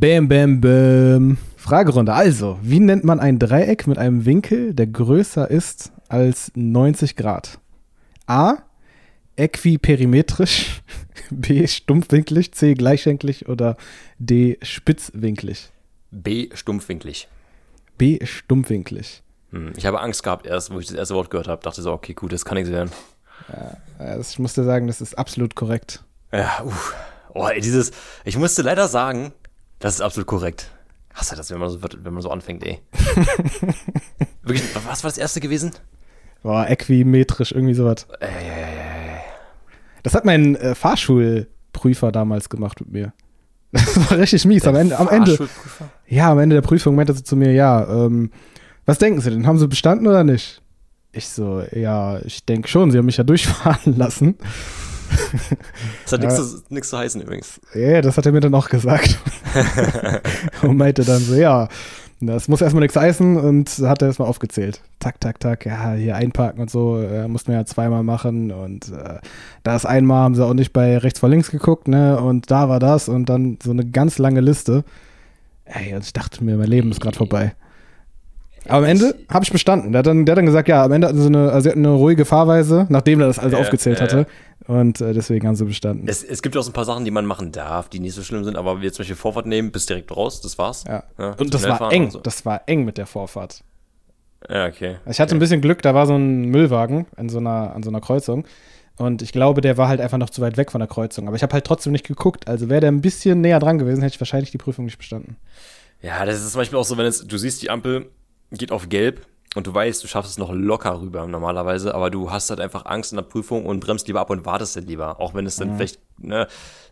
Bam, bam, bam. Fragerunde. Also, wie nennt man ein Dreieck mit einem Winkel, der größer ist als 90 Grad? A. Äquiperimetrisch. B. Stumpfwinklig. C. Gleichschenklig. Oder D. Spitzwinklig. B. Stumpfwinklig. B. Stumpfwinklig. Hm, ich habe Angst gehabt erst, wo ich das erste Wort gehört habe. Dachte so, okay, gut, das kann nichts werden. Ja, ich muss dir sagen, das ist absolut korrekt. Ja, uff. Oh, ey, dieses, ich musste leider sagen, das ist absolut korrekt. Hasse das, wenn man so, wenn man so anfängt, ey. Wirklich, was war das erste gewesen? Boah, äquimetrisch, irgendwie sowas. Ey. Das hat mein äh, Fahrschulprüfer damals gemacht mit mir. Das war richtig mies. Am Ende, am Ende, ja, am Ende der Prüfung meinte sie zu mir, ja, ähm, was denken Sie denn? Haben Sie bestanden oder nicht? Ich so, ja, ich denke schon, Sie haben mich ja durchfahren lassen. Das hat nichts ja. zu heißen übrigens. Ja, das hat er mir dann auch gesagt. und meinte dann so, ja, das muss erstmal nichts heißen und hat er erstmal aufgezählt. Tak, tak, tak, ja, hier einparken und so, äh, mussten wir ja zweimal machen und äh, das einmal haben sie auch nicht bei rechts vor links geguckt, ne, und da war das und dann so eine ganz lange Liste. Ey, und ich dachte mir, mein Leben ist gerade vorbei. Aber am Ende habe ich bestanden. Der hat, dann, der hat dann gesagt, ja, am Ende hatten sie eine, also eine ruhige Fahrweise, nachdem er das also ja, aufgezählt ja, hatte. Und äh, deswegen haben sie bestanden. Es, es gibt auch so ein paar Sachen, die man machen darf, die nicht so schlimm sind, aber wir zum Beispiel Vorfahrt nehmen, bis direkt raus, das war's. Ja. und das war eng. So. Das war eng mit der Vorfahrt. Ja, okay. Ich hatte okay. ein bisschen Glück, da war so ein Müllwagen an so einer, an so einer Kreuzung. Und ich glaube, der war halt einfach noch zu weit weg von der Kreuzung. Aber ich habe halt trotzdem nicht geguckt. Also wäre der ein bisschen näher dran gewesen, hätte ich wahrscheinlich die Prüfung nicht bestanden. Ja, das ist zum Beispiel auch so, wenn es, du siehst die Ampel, geht auf gelb und du weißt, du schaffst es noch locker rüber normalerweise, aber du hast halt einfach Angst in der Prüfung und bremst lieber ab und wartest dann lieber, auch wenn es dann mhm. vielleicht ne,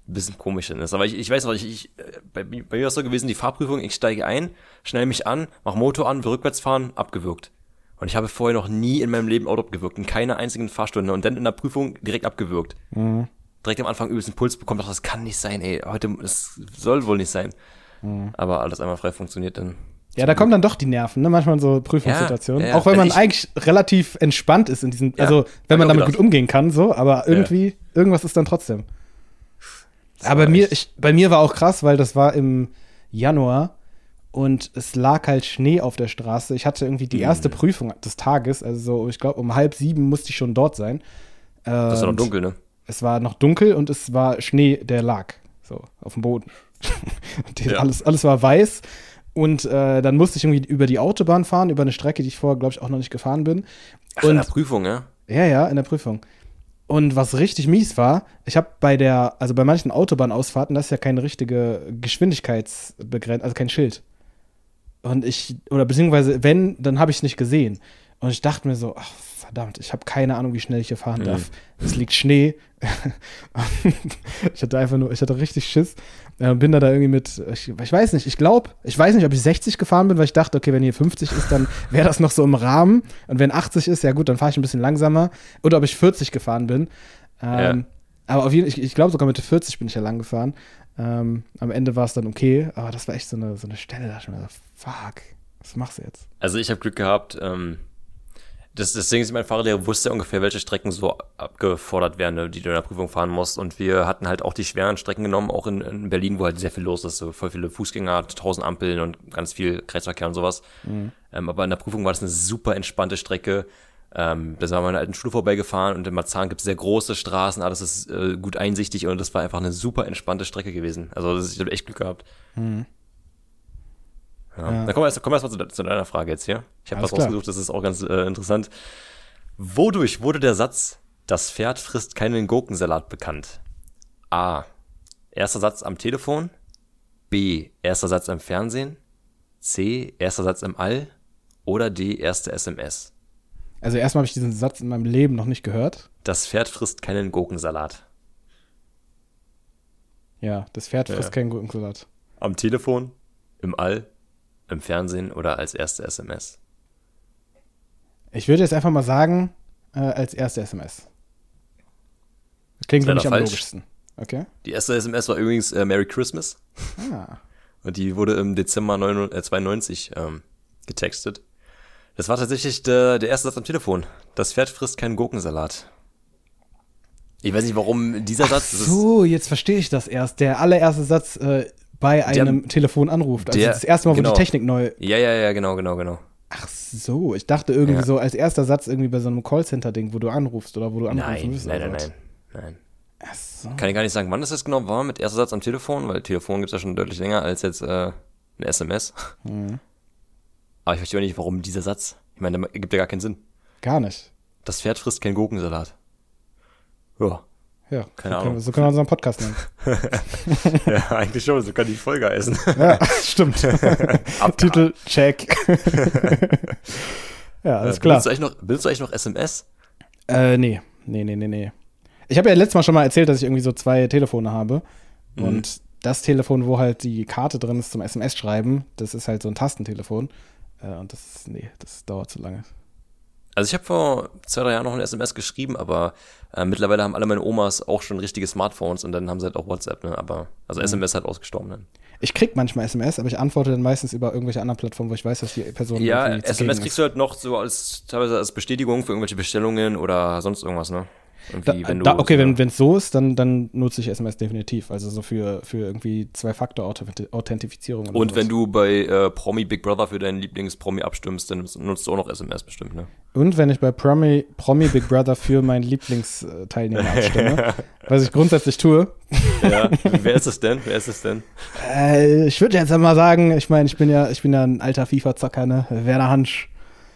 ein bisschen komisch ist. Aber ich, ich weiß noch, ich, ich, bei, bei mir war es so gewesen, die Fahrprüfung, ich steige ein, schnell mich an, mach Motor an, will rückwärts fahren, abgewürgt. Und ich habe vorher noch nie in meinem Leben Auto abgewürgt, in keiner einzigen Fahrstunde und dann in der Prüfung direkt abgewürgt. Mhm. Direkt am Anfang übelst einen Puls bekommen, dachte, das kann nicht sein, ey, heute, das soll wohl nicht sein. Mhm. Aber alles einmal frei funktioniert dann. Ja, da kommen dann doch die Nerven, ne? Manchmal so Prüfungssituationen. Ja, ja, auch wenn man eigentlich relativ entspannt ist in diesen, ja, also wenn man damit gut umgehen kann, so, aber irgendwie, irgendwas ist dann trotzdem. Aber bei mir, ich, bei mir war auch krass, weil das war im Januar und es lag halt Schnee auf der Straße. Ich hatte irgendwie die erste mhm. Prüfung des Tages, also so, ich glaube, um halb sieben musste ich schon dort sein. das war noch dunkel, ne? Es war noch dunkel und es war Schnee, der lag so auf dem Boden. alles, alles war weiß. Und äh, dann musste ich irgendwie über die Autobahn fahren, über eine Strecke, die ich vorher, glaube ich, auch noch nicht gefahren bin. Ach, und, in der Prüfung, ja? Ja, ja, in der Prüfung. Und was richtig mies war, ich habe bei der, also bei manchen Autobahnausfahrten, das ist ja keine richtige Geschwindigkeitsbegrenzung, also kein Schild. Und ich, oder beziehungsweise, wenn, dann habe ich es nicht gesehen. Und ich dachte mir so, ach, verdammt, ich habe keine Ahnung, wie schnell ich hier fahren darf. Mhm. Es liegt Schnee. ich hatte einfach nur, ich hatte richtig Schiss. Äh, bin da da irgendwie mit, ich, ich weiß nicht, ich glaube, ich weiß nicht, ob ich 60 gefahren bin, weil ich dachte, okay, wenn hier 50 ist, dann wäre das noch so im Rahmen. Und wenn 80 ist, ja gut, dann fahre ich ein bisschen langsamer. Oder ob ich 40 gefahren bin. Ähm, ja. Aber auf jeden Fall, ich, ich glaube sogar mit 40 bin ich ja lang gefahren. Ähm, am Ende war es dann okay, aber das war echt so eine, so eine Stelle, da ich mir so, fuck, was machst du jetzt? Also ich habe Glück gehabt, ähm, das, deswegen ist mein Fahrlehrer wusste ungefähr, welche Strecken so abgefordert werden, ne, die du in der Prüfung fahren musst. Und wir hatten halt auch die schweren Strecken genommen, auch in, in Berlin, wo halt sehr viel los ist, so voll viele Fußgänger, tausend Ampeln und ganz viel Kreisverkehr und sowas. Mhm. Ähm, aber in der Prüfung war das eine super entspannte Strecke. Ähm, da sind wir an einer alten Schule vorbeigefahren und in Marzahn gibt es sehr große Straßen, alles ist äh, gut einsichtig und das war einfach eine super entspannte Strecke gewesen. Also das, ich habe echt Glück gehabt. Mhm. Ja. Dann kommen wir erst, kommen wir erst zu, deiner Frage jetzt hier. Ich habe was klar. rausgesucht, das ist auch ganz äh, interessant. Wodurch wurde der Satz, das Pferd frisst keinen Gurkensalat bekannt? A. Erster Satz am Telefon. B. Erster Satz im Fernsehen. C. Erster Satz im All. Oder D. Erste SMS. Also erstmal habe ich diesen Satz in meinem Leben noch nicht gehört. Das Pferd frisst keinen Gurkensalat. Ja, das Pferd frisst ja. keinen Gurkensalat. Am Telefon, im All im Fernsehen oder als erste SMS? Ich würde jetzt einfach mal sagen, äh, als erste SMS. Klingt mich am falsch. logischsten. Okay. Die erste SMS war übrigens äh, Merry Christmas. Ah. Und die wurde im Dezember 99, äh, 92 ähm, getextet. Das war tatsächlich der, der erste Satz am Telefon. Das Pferd frisst keinen Gurkensalat. Ich weiß nicht, warum dieser Ach Satz. So, jetzt verstehe ich das erst. Der allererste Satz äh, bei einem Der- Telefon anruft. Also der- das erste Mal, wo genau. die Technik neu. Ja, ja, ja, genau, genau, genau. Ach so, ich dachte irgendwie Ja. so als erster Satz irgendwie bei so einem Callcenter-Ding, wo du anrufst oder wo du anrufen Nein, willst. nein, nein, nein, nein. Ach so. Kann ich gar nicht sagen, wann das jetzt genau war mit erster Satz am Telefon, weil Telefon gibt's ja schon deutlich länger als jetzt äh, eine SMS. Mhm. Aber ich verstehe auch nicht, warum dieser Satz. Ich meine, der ergibt ja gar keinen Sinn. Gar nicht. Das Pferd frisst keinen Gurkensalat. Ja. Ja, Keine so Ahnung. Können, so können wir unseren Podcast nennen. ja, eigentlich schon, so kann die Folge heißen. Ja, stimmt. Titel check. ja, alles klar. Benutzt du eigentlich noch, benutzt du eigentlich noch SMS? Äh, nee. Nee, nee, nee, nee. Ich habe ja letztes Mal schon mal erzählt, dass ich irgendwie so zwei Telefone habe. Mhm. Und das Telefon, wo halt die Karte drin ist zum SMS-Schreiben, das ist halt so ein Tastentelefon. Äh, und das nee, das dauert zu lange. Also ich habe vor zwei, drei Jahren noch eine SMS geschrieben, aber äh, mittlerweile haben alle meine Omas auch schon richtige Smartphones und dann haben sie halt auch WhatsApp, ne? Aber also SMS hat ausgestorben dann. Ich krieg manchmal SMS, aber ich antworte dann meistens über irgendwelche anderen Plattformen, wo ich weiß, dass die Person Ja, SMS ist. kriegst du halt noch so als teilweise als Bestätigung für irgendwelche Bestellungen oder sonst irgendwas, ne? Da, Irgendwie, wenn du da, okay, so- wenn es so ist, dann, dann nutze ich SMS definitiv. Also so für, für irgendwie Zwei-Faktor-Authentifizierung. Und wenn du bei äh, Promi Big Brother für deinen Lieblings-Promi abstimmst, dann nutzt du auch noch SMS bestimmt, ne? Und wenn ich bei Promi, Promi Big Brother für meinen Lieblingsteilnehmer abstimme, was ich grundsätzlich tue. Ja. Wer ist es denn? Wer ist es denn? Äh, ich würde jetzt einmal sagen, ich meine, ich bin ja, ich bin ja ein alter FIFA-Zocker, ne? Werner Hansch.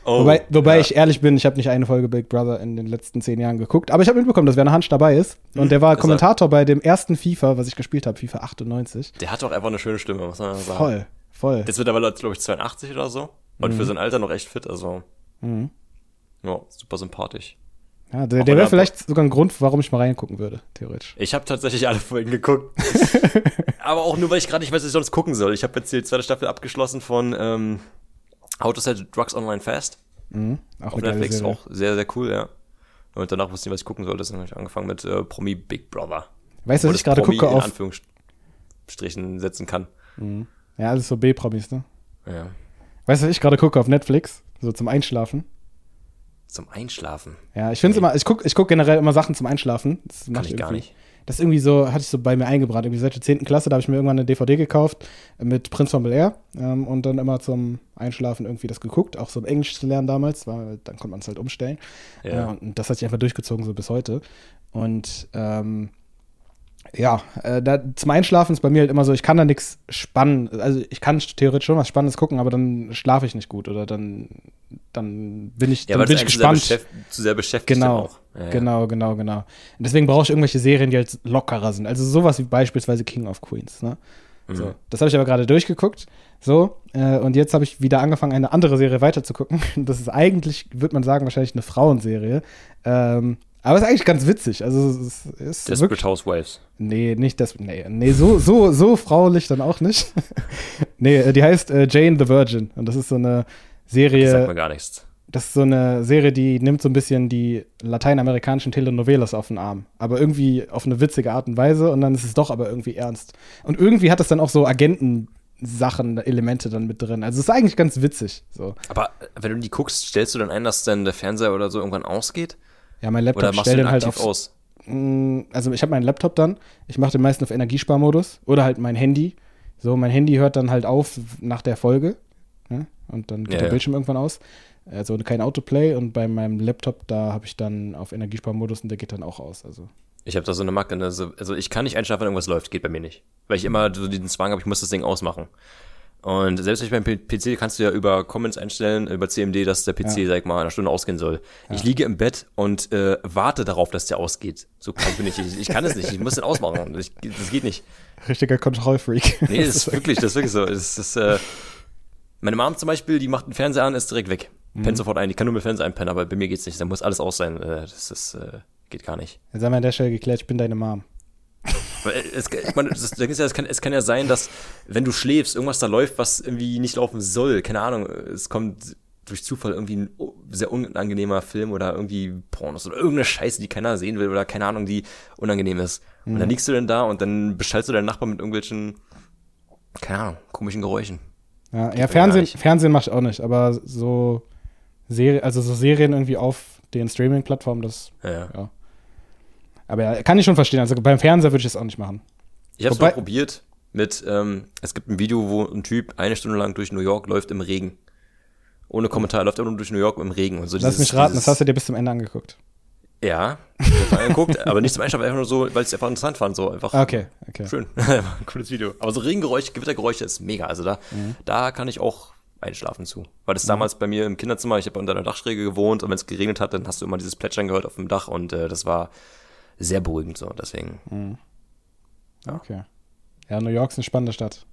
Oh, wobei wobei ja. ich ehrlich bin, ich habe nicht eine Folge Big Brother in den letzten zehn Jahren geguckt, aber ich habe mitbekommen, dass Werner Hansch dabei ist. Und der war. Kommentator bei dem ersten FIFA, was ich gespielt habe, FIFA 98. Der hat doch einfach eine schöne Stimme, muss man sagen. Voll, voll. Jetzt wird er, glaube ich, 82 oder so. Und für sein Alter noch echt fit, also. Mhm. Ja, super sympathisch. Ja, der der wäre vielleicht sogar ein Grund, warum ich mal reingucken würde, theoretisch. Ich habe tatsächlich alle Folgen geguckt. Aber auch nur, weil ich gerade nicht weiß, was ich sonst gucken soll. Ich habe jetzt die zweite Staffel abgeschlossen von ähm, How to Sell Drugs Online Fast Mhm. Auch auf Netflix. Serie. Auch sehr, sehr cool, ja. Und danach wusste ich, was ich gucken sollte. Deswegen habe ich angefangen mit äh, Promi Big Brother. Weißt du, was ich gerade gucke in auf. Anführungsstrichen setzen kann. Ja, alles so B-Promis, ne? Ja. Weißt du, was ich gerade gucke auf Netflix? So zum Einschlafen. Zum Einschlafen. Ja, ich finde es immer, ich gucke ich guck generell immer Sachen zum Einschlafen. Das Kann mach ich gar nicht. Das irgendwie so, hatte ich so bei mir eingebrannt. Irgendwie seit der 10. Klasse, da habe ich mir irgendwann eine DVD gekauft mit Prinz von Bel Air ähm, und dann immer zum Einschlafen irgendwie das geguckt, auch so um Englisch zu lernen damals, weil dann konnte man es halt umstellen. Ja. Äh, und das hat sich einfach durchgezogen so bis heute. Und ähm, ja, äh, da, zum Einschlafen ist bei mir halt immer so, ich kann da nichts spannen. Also ich kann theoretisch schon was Spannendes gucken, aber dann schlafe ich nicht gut oder dann, dann bin ich, Ja, dann bin ich eigentlich zu sehr, gespannt. zu sehr beschäftigt Genau. Ja, ja. genau, genau, genau. Und deswegen brauche ich irgendwelche Serien, die halt lockerer sind. Also sowas wie beispielsweise King of Queens. Ne? Mhm. So, das habe ich aber gerade durchgeguckt. So, äh, und jetzt habe ich wieder angefangen, eine andere Serie weiterzugucken. Das ist eigentlich, würde man sagen, wahrscheinlich eine Frauenserie. Ähm, aber ist eigentlich ganz witzig. Also es ist, Desperate wirklich. Housewives. Nee, nicht das. Nee, nee so, so, so fraulich dann auch nicht. nee, äh, die heißt äh, Jane the Virgin. Und das ist so eine Serie. Das sagt mir gar nichts. Das ist so eine Serie, die nimmt so ein bisschen die lateinamerikanischen Telenovelas auf den Arm. Aber irgendwie auf eine witzige Art und Weise und dann ist es doch aber irgendwie ernst. Und irgendwie hat es dann auch so Agentensachen, Elemente dann mit drin. Also es ist eigentlich ganz witzig. So. Aber äh, wenn du die guckst, stellst du dann ein, dass dann der Fernseher oder so irgendwann ausgeht? Ja, mein Oder Laptop machst du stellt den dann halt auf. aus? Mm, Also ich habe meinen Laptop dann. Ich mache den meisten auf Energiesparmodus oder halt mein Handy. So, mein Handy hört dann halt auf nach der Folge. Ne? Und dann geht Ja, der ja. Bildschirm irgendwann aus. Also kein Autoplay und bei meinem Laptop, da habe ich dann auf Energiesparmodus und der geht dann auch aus. Also Ich habe da so eine Macke. ne, so- Also ich kann nicht einschlafen, wenn irgendwas läuft. Geht bei mir nicht. Weil ich immer so diesen Zwang habe, ich muss das Ding ausmachen. Und selbst wenn ich beim PC kannst du ja über Comments einstellen, über CMD, dass der PC, Ja. sag ich mal, in einer Stunde ausgehen soll. Ich liege im Bett und äh, warte darauf, dass der ausgeht. So krank bin ich. Ich, ich kann es nicht. Ich muss den ausmachen. Ich, das geht nicht. richtiger Kontrollfreak. Nee, das ist wirklich, das ist wirklich so. Das ist, äh, meine Mom zum Beispiel, die macht den Fernseher an, ist direkt weg. Mhm. Pennt sofort ein. Die kann nur mit Fernseher einpennen, aber bei mir geht's nicht. Da muss alles aus sein. Äh, das ist, äh, geht gar nicht. Jetzt haben wir an der Stelle geklärt, ich bin deine Mom. Äh, Es, ich meine, das, ist ja, es, kann, es kann ja sein, dass, wenn du schläfst, irgendwas da läuft, was irgendwie nicht laufen soll. Keine Ahnung. Es kommt durch Zufall irgendwie ein sehr unangenehmer Film oder irgendwie Pornos oder irgendeine Scheiße, die keiner sehen will oder keine Ahnung, die unangenehm ist. Und Mhm. dann liegst du denn da und dann beschallst du deinen Nachbarn mit irgendwelchen, keine Ahnung, komischen Geräuschen. Ja, ja Fernsehen. Fernsehen mache ich auch nicht, aber so Serie, also so Serien irgendwie auf den Streaming-Plattformen, das, Ja, ja. Aber ja, kann ich schon verstehen. Also beim Fernseher würde ich das auch nicht machen. Ich hab's Wobei- mal probiert. mit, ähm, es gibt ein Video, wo ein Typ eine Stunde lang durch New York läuft im Regen. Ohne Kommentar, läuft er nur durch New York im Regen. Und so Lass dieses- mich raten, dieses- das hast du dir bis zum Ende angeguckt. Ja, angeguckt, aber nicht zum Einschlafen, einfach nur so, weil ich es einfach interessant fand, so einfach. Okay, okay. Schön. Cooles Video. Aber so Regengeräusche, Gewittergeräusche ist mega. Also da, Mhm. da kann ich auch einschlafen zu. Weil das damals bei mir im Kinderzimmer, ich habe unter einer Dachschräge gewohnt und wenn es geregnet hat, dann hast du immer dieses Plätschern gehört auf dem Dach und äh, das war sehr beruhigend so. Deswegen, Mhm. Okay. Ja, New York ist eine spannende Stadt.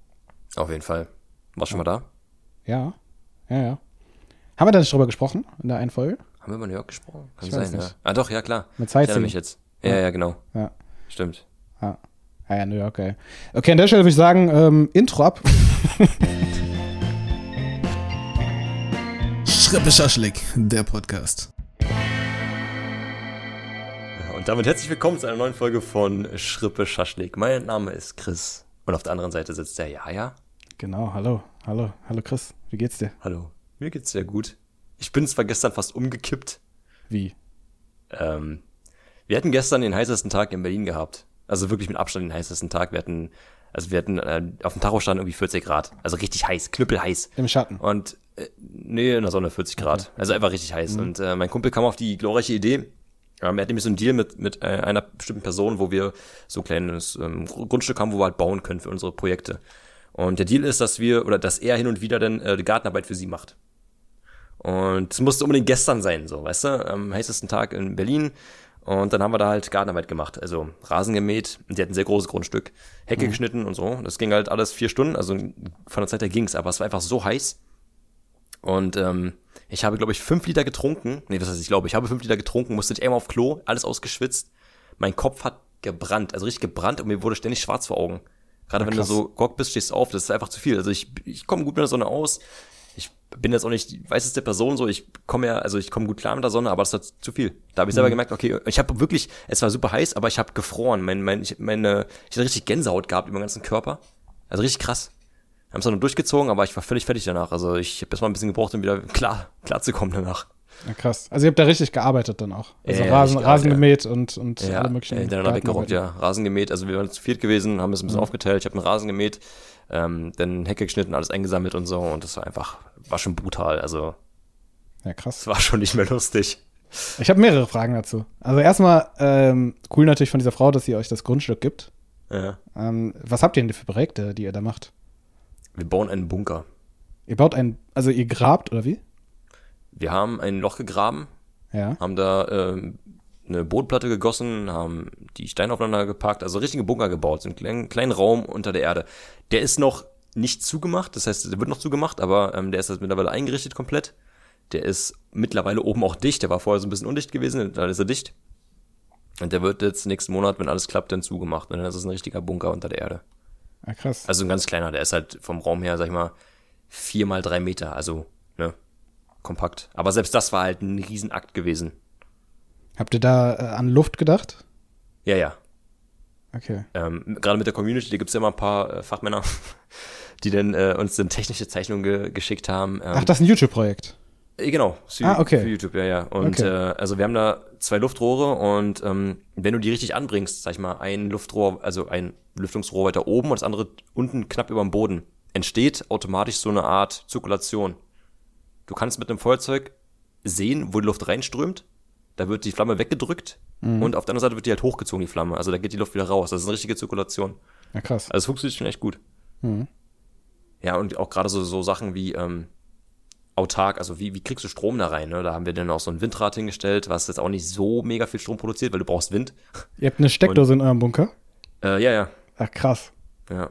auf jeden Fall. Warst du schon mal da? Ja, ja, ja. Haben wir da nicht drüber gesprochen in der einen Folge? Haben wir über New York gesprochen? Kann Ich weiß sein, nicht. ja. Ah doch, ja klar. Mit Ich erinnere mich jetzt. Ja, ja, genau. Ja. Stimmt. Ja. Ah ja, New York, ey. Okay, an der Stelle würde ich sagen, ähm, Intro ab. Schrippe Schaschlik, der Podcast. Und damit herzlich willkommen zu einer neuen Folge von Schrippe Schaschlik. Mein Name ist Chris und auf der anderen Seite sitzt der Jaja. Genau, hallo, hallo, hallo Chris, wie geht's dir? Hallo. Mir geht's sehr gut. Ich bin zwar gestern fast umgekippt. Wie? Ähm, wir hatten gestern den heißesten Tag in Berlin gehabt. Also wirklich mit Abstand den heißesten Tag. Wir hatten, also wir hatten äh, auf dem Tacho stand irgendwie 40 Grad. Also richtig heiß, knüppelheiß. Im Schatten. Und äh, nee, in der Sonne 40 Grad. Also einfach richtig heiß. Und äh, mein Kumpel kam auf die glorreiche Idee. Ähm, er hat nämlich so einen Deal mit, mit äh, einer bestimmten Person, wo wir so ein kleines ähm, Grundstück haben, wo wir halt bauen können für unsere Projekte. Und der Deal ist, dass wir, oder dass er hin und wieder dann äh, die Gartenarbeit für sie macht. Und es musste unbedingt gestern sein, so, weißt du, am heißesten Tag in Berlin. Und dann haben wir da halt Gartenarbeit gemacht, also Rasen gemäht. Und die hatten ein sehr großes Grundstück, Hecke geschnitten und so. Das ging halt alles vier Stunden, also von der Zeit her ging's, aber es war einfach so heiß. Und ähm, ich habe, glaube ich, fünf Liter getrunken. Nee, was heißt, ich glaube, ich habe fünf Liter getrunken, musste nicht einmal auf Klo, alles ausgeschwitzt. Mein Kopf hat gebrannt, also richtig gebrannt und mir wurde ständig schwarz vor Augen. Gerade wenn du so gock bist, stehst du auf, das ist einfach zu viel. Also ich, ich komme gut mit der Sonne aus. Ich bin jetzt auch nicht die weißeste Person, so ich komme ja, also ich komme gut klar mit der Sonne, aber das ist zu viel. Da habe ich selber gemerkt, okay, ich habe wirklich, es war super heiß, aber ich habe gefroren. Mein, mein, ich, meine, ich hatte richtig Gänsehaut gehabt über den ganzen Körper. Also richtig krass. Wir haben es dann durchgezogen, aber ich war völlig fertig danach. Also ich habe erst mal ein bisschen gebraucht, um wieder klar, klar zu kommen danach. Ja, krass. Also ihr habt da richtig gearbeitet dann auch. Also Ja, ja, Rasen, Rasen gemäht und, und Ja, alle möglichen. äh, hintereinander weggerockt, ja. Rasen gemäht, also wir waren zu viert gewesen, haben es ein bisschen aufgeteilt, ich habe einen Rasen gemäht, ähm, dann Hecke geschnitten, alles eingesammelt und so und das war einfach, war schon brutal, also Ja, krass. es war schon nicht mehr lustig. Ich habe mehrere Fragen dazu. Also erstmal, ähm, cool natürlich von dieser Frau, dass sie euch das Grundstück gibt. Ja. Ähm, was habt ihr denn für Projekte, die ihr da macht? Wir bauen einen Bunker. Ihr baut ein, also ihr grabt oder wie? Wir haben ein Loch gegraben, Ja. haben da ähm, eine Bodenplatte gegossen, haben die Steine aufeinander gepackt, also richtige Bunker gebaut, so einen kleinen, kleinen Raum unter der Erde. Der ist noch nicht zugemacht, das heißt, der wird noch zugemacht, aber ähm, der ist jetzt mittlerweile eingerichtet komplett. Der ist mittlerweile oben auch dicht, der war vorher so ein bisschen undicht gewesen, dann ist er dicht. Und der wird jetzt nächsten Monat, wenn alles klappt, dann zugemacht. Und dann ist es ein richtiger Bunker unter der Erde. Ah, krass. Also ein ganz kleiner, der ist halt vom Raum her, sag ich mal, vier mal drei Meter, also, ne, kompakt. Aber selbst das war halt ein Riesenakt gewesen. Habt ihr da äh, an Luft gedacht? Ja, ja. Okay. Ähm, Gerade mit der Community, da gibt's ja immer ein paar äh, Fachmänner, die dann äh, uns dann technische Zeichnungen ge geschickt haben. Ähm, Ach, das ist ein YouTube-Projekt. Genau, für, Ah, okay. für YouTube, ja, ja. Und Okay. äh, also wir haben da zwei Luftrohre und ähm, wenn du die richtig anbringst, sag ich mal, ein Luftrohr, also ein Lüftungsrohr weiter oben und das andere unten knapp über dem Boden, entsteht automatisch so eine Art Zirkulation. Du kannst mit einem Feuerzeug sehen, wo die Luft reinströmt. Da wird die Flamme weggedrückt und auf der anderen Seite wird die halt hochgezogen, die Flamme. Also da geht die Luft wieder raus. Das ist eine richtige Zirkulation. Ja, krass. Also es funktioniert schon echt gut. Mhm. Ja, und auch gerade so, so Sachen wie ähm, autark, also wie, wie kriegst du Strom da rein? Ne? Da haben wir dann auch so ein Windrad hingestellt, was jetzt auch nicht so mega viel Strom produziert, weil du brauchst Wind. Ihr habt eine Steckdose in eurem Bunker? Äh, ja, ja, Ach, krass. ja.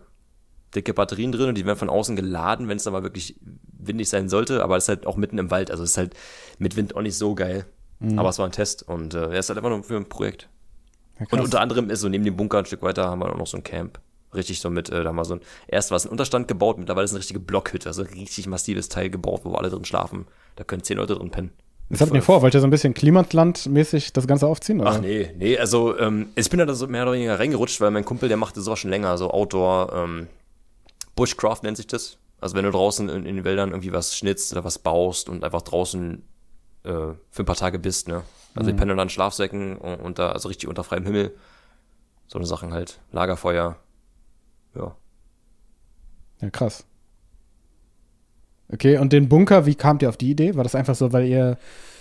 Dicke Batterien drin und die werden von außen geladen, wenn es dann mal wirklich windig sein sollte, aber es ist halt auch mitten im Wald, also es ist halt mit Wind auch nicht so geil. Aber es war ein Test und äh, er ist halt einfach nur für ein Projekt. Ja, Und unter anderem ist so neben dem Bunker ein Stück weiter haben wir auch noch so ein Camp. Richtig so mit, äh, da wir so ein, erst war es ein Unterstand gebaut, mittlerweile ist eine richtige Blockhütte, also ein richtig massives Teil gebaut, wo alle drin schlafen. Da können zehn Leute drin pennen. Was habt ihr vor? Wollt ihr so ein bisschen Klimasland-mäßig das Ganze aufziehen? Oder? Ach nee, nee, also ähm, ich bin da so mehr oder weniger reingerutscht, weil mein Kumpel, der machte sowas schon länger, so Outdoor, ähm, Bushcraft nennt sich das. Also wenn du draußen in, in den Wäldern irgendwie was schnitzt oder was baust und einfach draußen äh, für ein paar Tage bist, ne? Also ich penne dann Schlafsäcken und, und da, also richtig unter freiem Himmel. So eine Sachen halt. Lagerfeuer. Ja. Ja, krass. Okay, und den Bunker, wie kamt ihr auf die Idee? War das einfach so, weil ihr,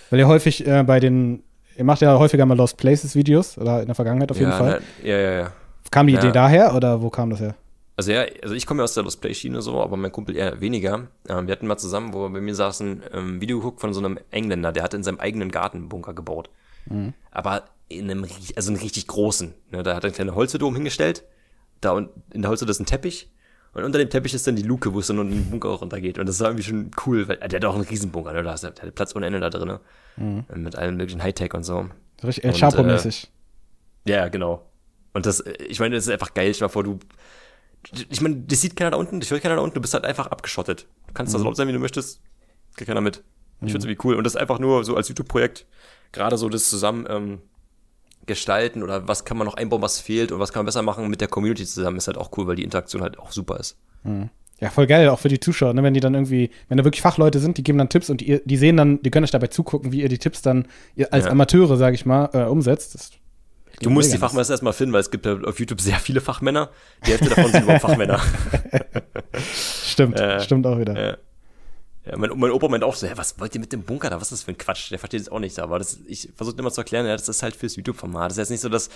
weil ihr häufig äh, bei den, ihr macht ja häufiger mal Lost Places Videos oder in der Vergangenheit auf jeden ja, Fall. Na, ja, ja, ja. Kam die Ja. Idee daher oder wo kam das her? Also ja, also ich komme ja aus der Lost Play Schiene so, aber mein Kumpel eher weniger. Ähm, wir hatten mal zusammen, wo wir bei mir saßen, ähm, Video geguckt von so einem Engländer, der hat in seinem eigenen Garten einen Bunker gebaut. Aber in einem, also einen richtig großen. Ne? Da hat er eine kleine Holzhütte oben hingestellt. Da und in der Holzhütte ist ein Teppich. Und unter dem Teppich ist dann die Luke, wo es dann in den Bunker auch runtergeht. Und das war irgendwie schon cool, weil der hat auch einen Riesenbunker, ne? Der hat Platz ohne Ende da drin. Mit allem möglichen Hightech und so. Richtig El Chapo-mäßig. Ja, genau. Und das, äh, ich meine, das ist einfach geil. Dir mal vor, du, ich meine, das sieht keiner da unten, das hört keiner da unten, du bist halt einfach abgeschottet. Du kannst da so laut sein, wie du möchtest, kriegt keiner mit. Ich find's irgendwie cool. Und das ist einfach nur so als YouTube-Projekt, gerade so das zusammen ähm, gestalten oder was kann man noch einbauen, was fehlt und was kann man besser machen mit der Community zusammen, ist halt auch cool, weil die Interaktion halt auch super ist. Ja, voll geil, auch für die Zuschauer, ne? wenn die dann irgendwie, wenn da wirklich Fachleute sind, die geben dann Tipps und die, die sehen dann, die können euch dabei zugucken, wie ihr die Tipps dann als Ja. Amateure, sag ich mal, äh, umsetzt. Das, Du musst die Fachmänner erstmal finden, weil es gibt auf YouTube sehr viele Fachmänner. Die Hälfte davon sind überhaupt Fachmänner. Stimmt, Äh, stimmt auch wieder. Ja. Ja, mein, mein Opa meint auch so, was wollt ihr mit dem Bunker da? Was ist das für ein Quatsch? Der versteht es auch nicht, aber das, ich versuche immer zu erklären, ja, das ist halt fürs YouTube-Format. Das ist jetzt nicht so, dass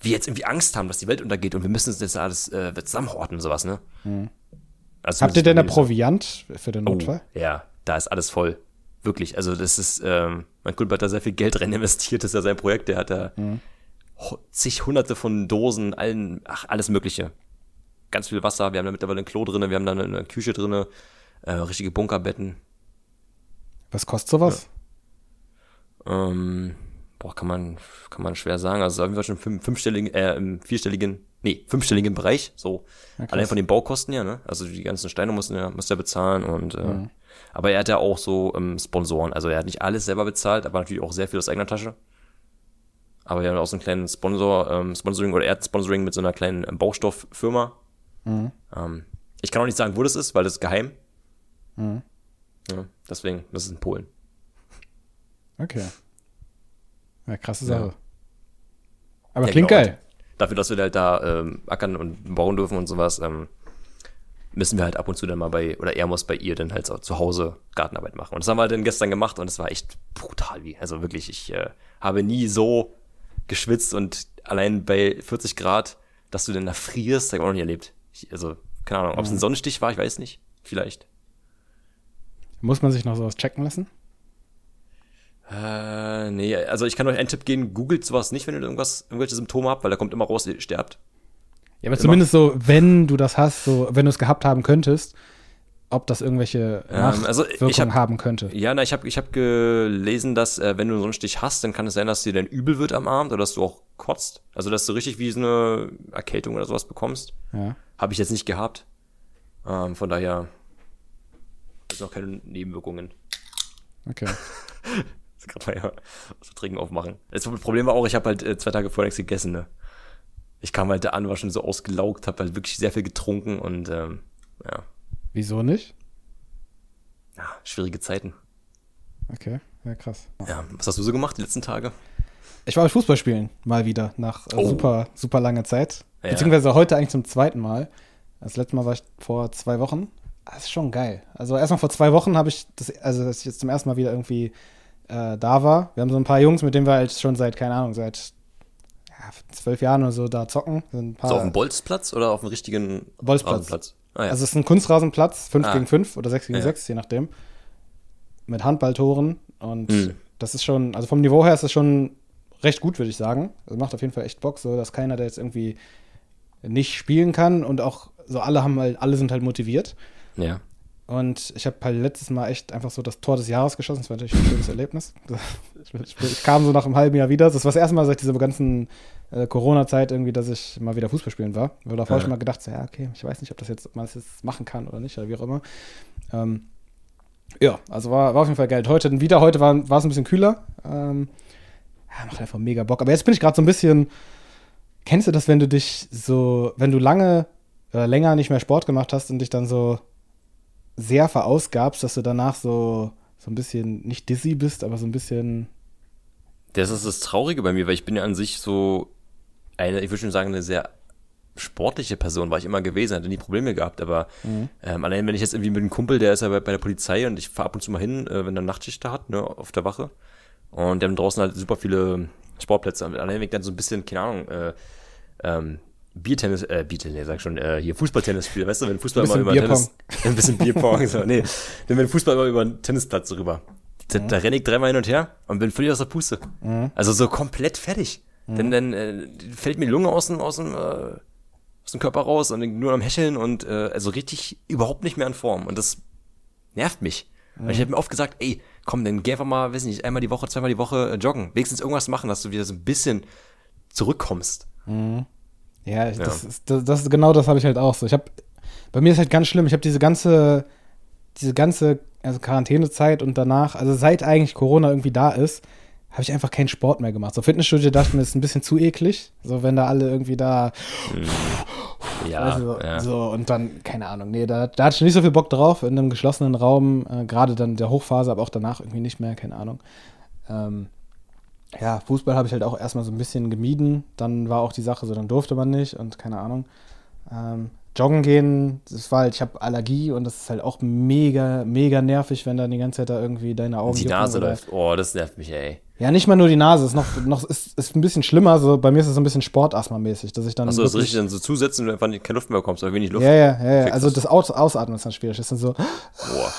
wir jetzt irgendwie Angst haben, dass die Welt untergeht und wir müssen uns das alles äh, zusammenhorten und sowas, ne? Also Mhm. Habt ihr denn da Proviant für den Notfall? Oh, ja, da ist alles voll. Wirklich. Also das ist, ähm, mein Kumpel hat da sehr viel Geld rein investiert, das ist ja sein Projekt, der hat da Mhm. zig hunderte von Dosen, allen, ach, alles mögliche. Ganz viel Wasser, wir haben da mittlerweile ein Klo drinne, wir haben da eine, eine Küche drinne, äh, richtige Bunkerbetten. Was kostet sowas? Ähm, boah, kann man, kann man schwer sagen. Also auf jeden Fall schon fünf, fünfstelligen, äh, im vierstelligen, nee, fünfstelligen Bereich, so. Ja. Allein von den Baukosten her, ne? Also die ganzen Steine mussten ja, musste er bezahlen und, äh, Mhm. aber er hat ja auch so ähm, Sponsoren. Also er hat nicht alles selber bezahlt, aber natürlich auch sehr viel aus eigener Tasche. Aber wir haben auch so einen kleinen Sponsor, ähm, Sponsoring oder er hat Sponsoring mit so einer kleinen ähm, Baustofffirma. Mhm. Ähm, ich kann auch nicht sagen, wo das ist, weil das ist geheim. Mhm. Ja, deswegen, das ist in Polen. Okay. Ja, krasse Ja. Sache. Aber Ja, klingt genau. geil. dafür, dass wir halt da ähm, ackern und bauen dürfen und sowas, ähm, müssen wir halt ab und zu dann mal bei, oder er muss bei ihr dann halt so zu Hause Gartenarbeit machen. Und das haben wir dann gestern gemacht und es war echt brutal wie. Also wirklich, ich äh, habe nie so geschwitzt und allein bei 40 Grad, dass du denn da frierst, habe ich auch noch nie erlebt. Ich, also, keine Ahnung, ob es ein Sonnenstich war, ich weiß nicht. Vielleicht. Muss man sich noch sowas checken lassen? Äh, nee, also ich kann euch einen Tipp geben, googelt sowas nicht, wenn ihr irgendwas, irgendwelche Symptome habt, weil da kommt immer raus, ihr sterbt. Ja, aber zumindest so, wenn du das hast, so, wenn du es gehabt haben könntest, ob das irgendwelche Ähm, also hab- haben könnte. Ja, na, ich habe ich hab gelesen, dass äh, wenn du so einen Stich hast, dann kann es sein, dass dir dann übel wird am Abend oder dass du auch kotzt. Also dass du richtig wie so eine Erkältung oder sowas bekommst. Ja. Habe ich jetzt nicht gehabt. Ähm, von daher ist noch keine Nebenwirkungen. Okay. Das kann man ja aus Trinken aufmachen. Das Problem war auch, ich habe halt äh, zwei Tage vorher nichts gegessen. Ne? Ich kam halt da an, war schon so ausgelaugt, habe halt wirklich sehr viel getrunken und ähm, ja, Wieso nicht? ja, schwierige Zeiten. Okay, ja, krass. Ja, was hast du so gemacht die letzten Tage? Ich war beim Fußball spielen, mal wieder, nach äh, Oh. super, super langer Zeit. Ja. Beziehungsweise heute eigentlich zum zweiten Mal. Das letzte Mal war ich vor zwei Wochen. Das ist schon geil. Also erstmal vor zwei Wochen habe ich das, also dass ich jetzt zum ersten Mal wieder irgendwie äh, da war. Wir haben so ein paar Jungs, mit denen wir halt schon seit, keine Ahnung, seit ja, zwölf Jahren oder so da zocken. Paar, So auf dem Bolzplatz oder auf dem richtigen Bolzplatz. Ah, ja. Also es ist ein Kunstrasenplatz, 5 Ah. gegen 5 oder 6 gegen Ja. 6, je nachdem. Mit Handballtoren. Und Hm. das ist schon, also vom Niveau her ist das schon recht gut, würde ich sagen. Also macht auf jeden Fall echt Bock, so dass keiner, der jetzt irgendwie nicht spielen kann und auch so alle haben halt, alle sind halt motiviert. Ja. Und ich habe halt letztes Mal echt einfach so das Tor des Jahres geschossen. Das war natürlich ein schönes Erlebnis. Ich, ich, kam so nach einem halben Jahr wieder. Das war das erste Mal seit dieser ganzen äh, Corona-Zeit irgendwie, dass ich mal wieder Fußball spielen war. Weil davor Ja. mal gedacht, so, ja, okay, ich weiß nicht, ob das jetzt, ob man das jetzt machen kann oder nicht, oder wie auch immer. Ähm, ja, also war, war auf jeden Fall geil. Heute wieder, heute war, war es ein bisschen kühler. Ähm, ja, macht einfach mega Bock. Aber jetzt bin ich gerade so ein bisschen. Kennst du das, wenn du dich so, wenn du lange oder länger nicht mehr Sport gemacht hast und dich dann so sehr verausgabst, dass du danach so, so ein bisschen nicht dizzy bist, aber so ein bisschen. Das ist das Traurige bei mir, weil ich bin ja an sich so eine, ich würde schon sagen, eine sehr sportliche Person war ich immer gewesen, hatte nie Probleme gehabt, aber mhm. ähm, allein wenn ich jetzt irgendwie mit einem Kumpel, der ist ja bei, bei der Polizei und ich fahre ab und zu mal hin, äh, wenn er Nachtschicht da hat, ne, auf der Wache. Und die haben draußen halt super viele Sportplätze. Und allein wenn ich dann so ein bisschen, keine Ahnung, äh, ähm, Biertennis, äh, Biertennis, sag schon, äh, hier Fußballtennis spiele, weißt du, wenn Fußball immer über Tennis, ein bisschen Bierpong, so, nee, wenn wir Fußball immer über einen Tennisplatz rüber, da, mhm. da renne ich dreimal hin und her und bin völlig aus der Puste. Mhm. Also so komplett fertig. Mhm. Denn dann äh, fällt mir die Lunge aus dem, aus dem, äh, aus dem Körper raus und nur am Hecheln und äh, also richtig überhaupt nicht mehr in Form. Und das nervt mich. Mhm. Ich habe mir oft gesagt, ey, komm, dann geh einfach mal, weiß nicht, einmal die Woche, zweimal die Woche äh, joggen. Wenigstens irgendwas machen, dass du wieder so ein bisschen zurückkommst. Mhm. Ja, ja. Das, ist, das, das, genau das habe ich halt auch so. Ich habe, bei mir ist halt ganz schlimm. Ich habe diese ganze, diese ganze also Quarantänezeit und danach, also seit eigentlich Corona irgendwie da ist, habe ich einfach keinen Sport mehr gemacht. So Fitnessstudio dachte ich mir, ist ein bisschen zu eklig. So, wenn da alle irgendwie da. Mhm. Ja, also, ja. So, und dann, keine Ahnung, nee, da, da hatte ich nicht so viel Bock drauf, in einem geschlossenen Raum, äh, gerade dann der Hochphase, aber auch danach irgendwie nicht mehr, keine Ahnung. Ähm, ja, Fußball habe ich halt auch erstmal so ein bisschen gemieden. Dann war auch die Sache so, dann durfte man nicht und keine Ahnung. Ähm, joggen gehen, das war halt, ich habe Allergie und das ist halt auch mega, mega nervig, wenn dann die ganze Zeit da irgendwie deine Augen. Die Nase läuft. Oh, das nervt mich, ey. Ja, nicht mal nur die Nase, ist noch, noch ist, ist ein bisschen schlimmer. So, bei mir ist es so ein bisschen Sportasthma-mäßig, dass ich dann. Achso, das ist richtig dann so zusetzen und einfach keine Luft mehr bekommst oder wenig Luft. Ja, ja, ja. ja. Also das Aus Ausatmen ist dann schwierig. Das ist dann so. Boah.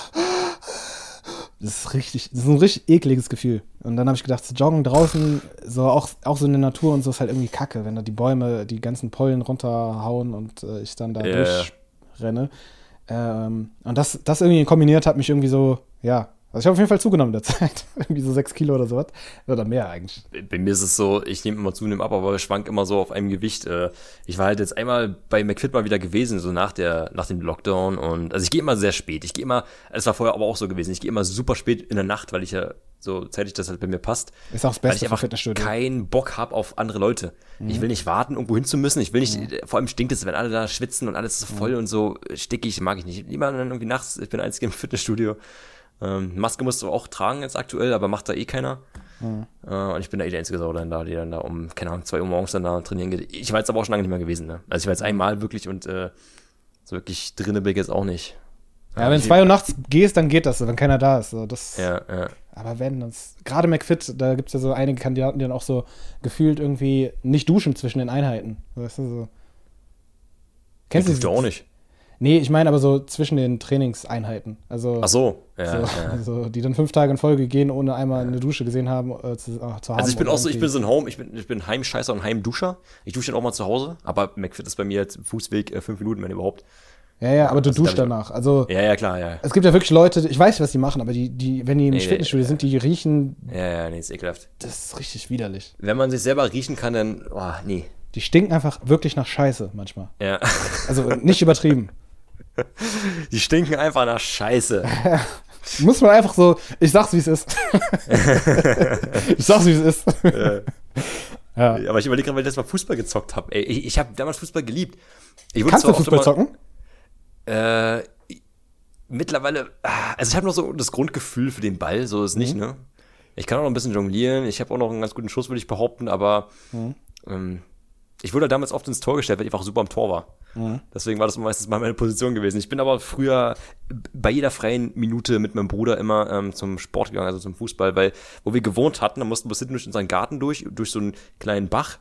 Das ist richtig, das ist ein richtig ekliges Gefühl. Und dann habe ich gedacht, zu joggen draußen, so auch, auch so in der Natur und so ist halt irgendwie kacke, wenn da die Bäume die ganzen Pollen runterhauen und äh, ich dann da yeah. durchrenne. Ähm, und das, das irgendwie kombiniert hat mich irgendwie so, ja, also ich habe auf jeden Fall zugenommen in der Zeit. Irgendwie so sechs Kilo oder so was. Oder mehr eigentlich. Bei mir ist es so, ich nehme immer zunehmend ab, aber ich schwank immer so auf einem Gewicht. Äh, ich war halt jetzt einmal bei McFit mal wieder gewesen, so nach der, nach dem Lockdown. Und also ich gehe immer sehr spät. Ich gehe immer, es war vorher aber auch so gewesen, ich gehe immer super spät in der Nacht, weil ich ja so zeitig das halt bei mir passt. Ist auch das Beste weil ich einfach keinen Bock habe auf andere Leute. Mhm. Ich will nicht warten, irgendwo hin zu müssen. Ich will nicht, mhm. vor allem stinkt es, wenn alle da schwitzen und alles ist voll mhm. und so stickig, mag ich nicht. Dann irgendwie nachts, ich bin einzig im Fitnessstudio. Ähm, Maske musst du auch tragen jetzt aktuell, aber macht da eh keiner. Mhm. Äh, und ich bin da eh der einzige Sau dann da, die dann da um, keine Ahnung, zwei Uhr morgens dann da trainieren geht. Ich war jetzt aber auch schon lange nicht mehr gewesen, ne? Also ich war jetzt einmal wirklich und äh, so wirklich drinne bin ich jetzt auch nicht. Ja, ja wenn zwei Uhr nachts gehst, dann geht das, wenn keiner da ist. So, das, ja, ja. Aber wenn, das, gerade McFit, da gibt es ja so einige Kandidaten, die dann auch so gefühlt irgendwie nicht duschen zwischen den Einheiten. Weißt du, so. Kennst du auch nicht? Nee, ich meine aber so zwischen den Trainingseinheiten. Also, Ach so, ja, so, ja. Also, die dann fünf Tage in Folge gehen, ohne einmal eine Dusche gesehen haben, äh, zu, äh, zu, haben. Also ich bin auch so, ich bin so ein Home, ich bin, ich bin Heimscheißer und Heimduscher. Ich dusche dann auch mal zu Hause, aber McFit ist bei mir jetzt Fußweg äh, fünf Minuten, wenn überhaupt. Ja, ja, aber du also duschst danach. Also, ja, ja, klar, ja. Es gibt ja wirklich Leute, ich weiß nicht, was die machen, aber die, die wenn die im nee, Fitnessstudio nee, sind, die riechen. Ja, ja, nee, ist ekelhaft. Das ist richtig widerlich. Wenn man sich selber riechen kann, dann, oh, nee. Die stinken einfach wirklich nach Scheiße manchmal. Ja. Also nicht übertrieben. Die stinken einfach nach Scheiße. Muss man einfach so, ich sag's wie es ist. ich sag's wie es ist. Ja. ja. Aber ich überlege gerade, weil ich das mal Fußball gezockt habe. Ich, ich habe damals Fußball geliebt. Kannst du Fußball mal, zocken? Äh, mittlerweile, also ich habe noch so das Grundgefühl für den Ball, so ist mhm. nicht, ne? Ich kann auch noch ein bisschen jonglieren, ich habe auch noch einen ganz guten Schuss, würde ich behaupten, aber mhm. ähm, ich wurde damals oft ins Tor gestellt, weil ich einfach super am Tor war. Deswegen war das meistens mal meine Position gewesen. Ich bin aber früher bei jeder freien Minute mit meinem Bruder immer ähm, zum Sport gegangen, also zum Fußball, weil wo wir gewohnt hatten, da mussten wir hinten durch unseren Garten durch, durch so einen kleinen Bach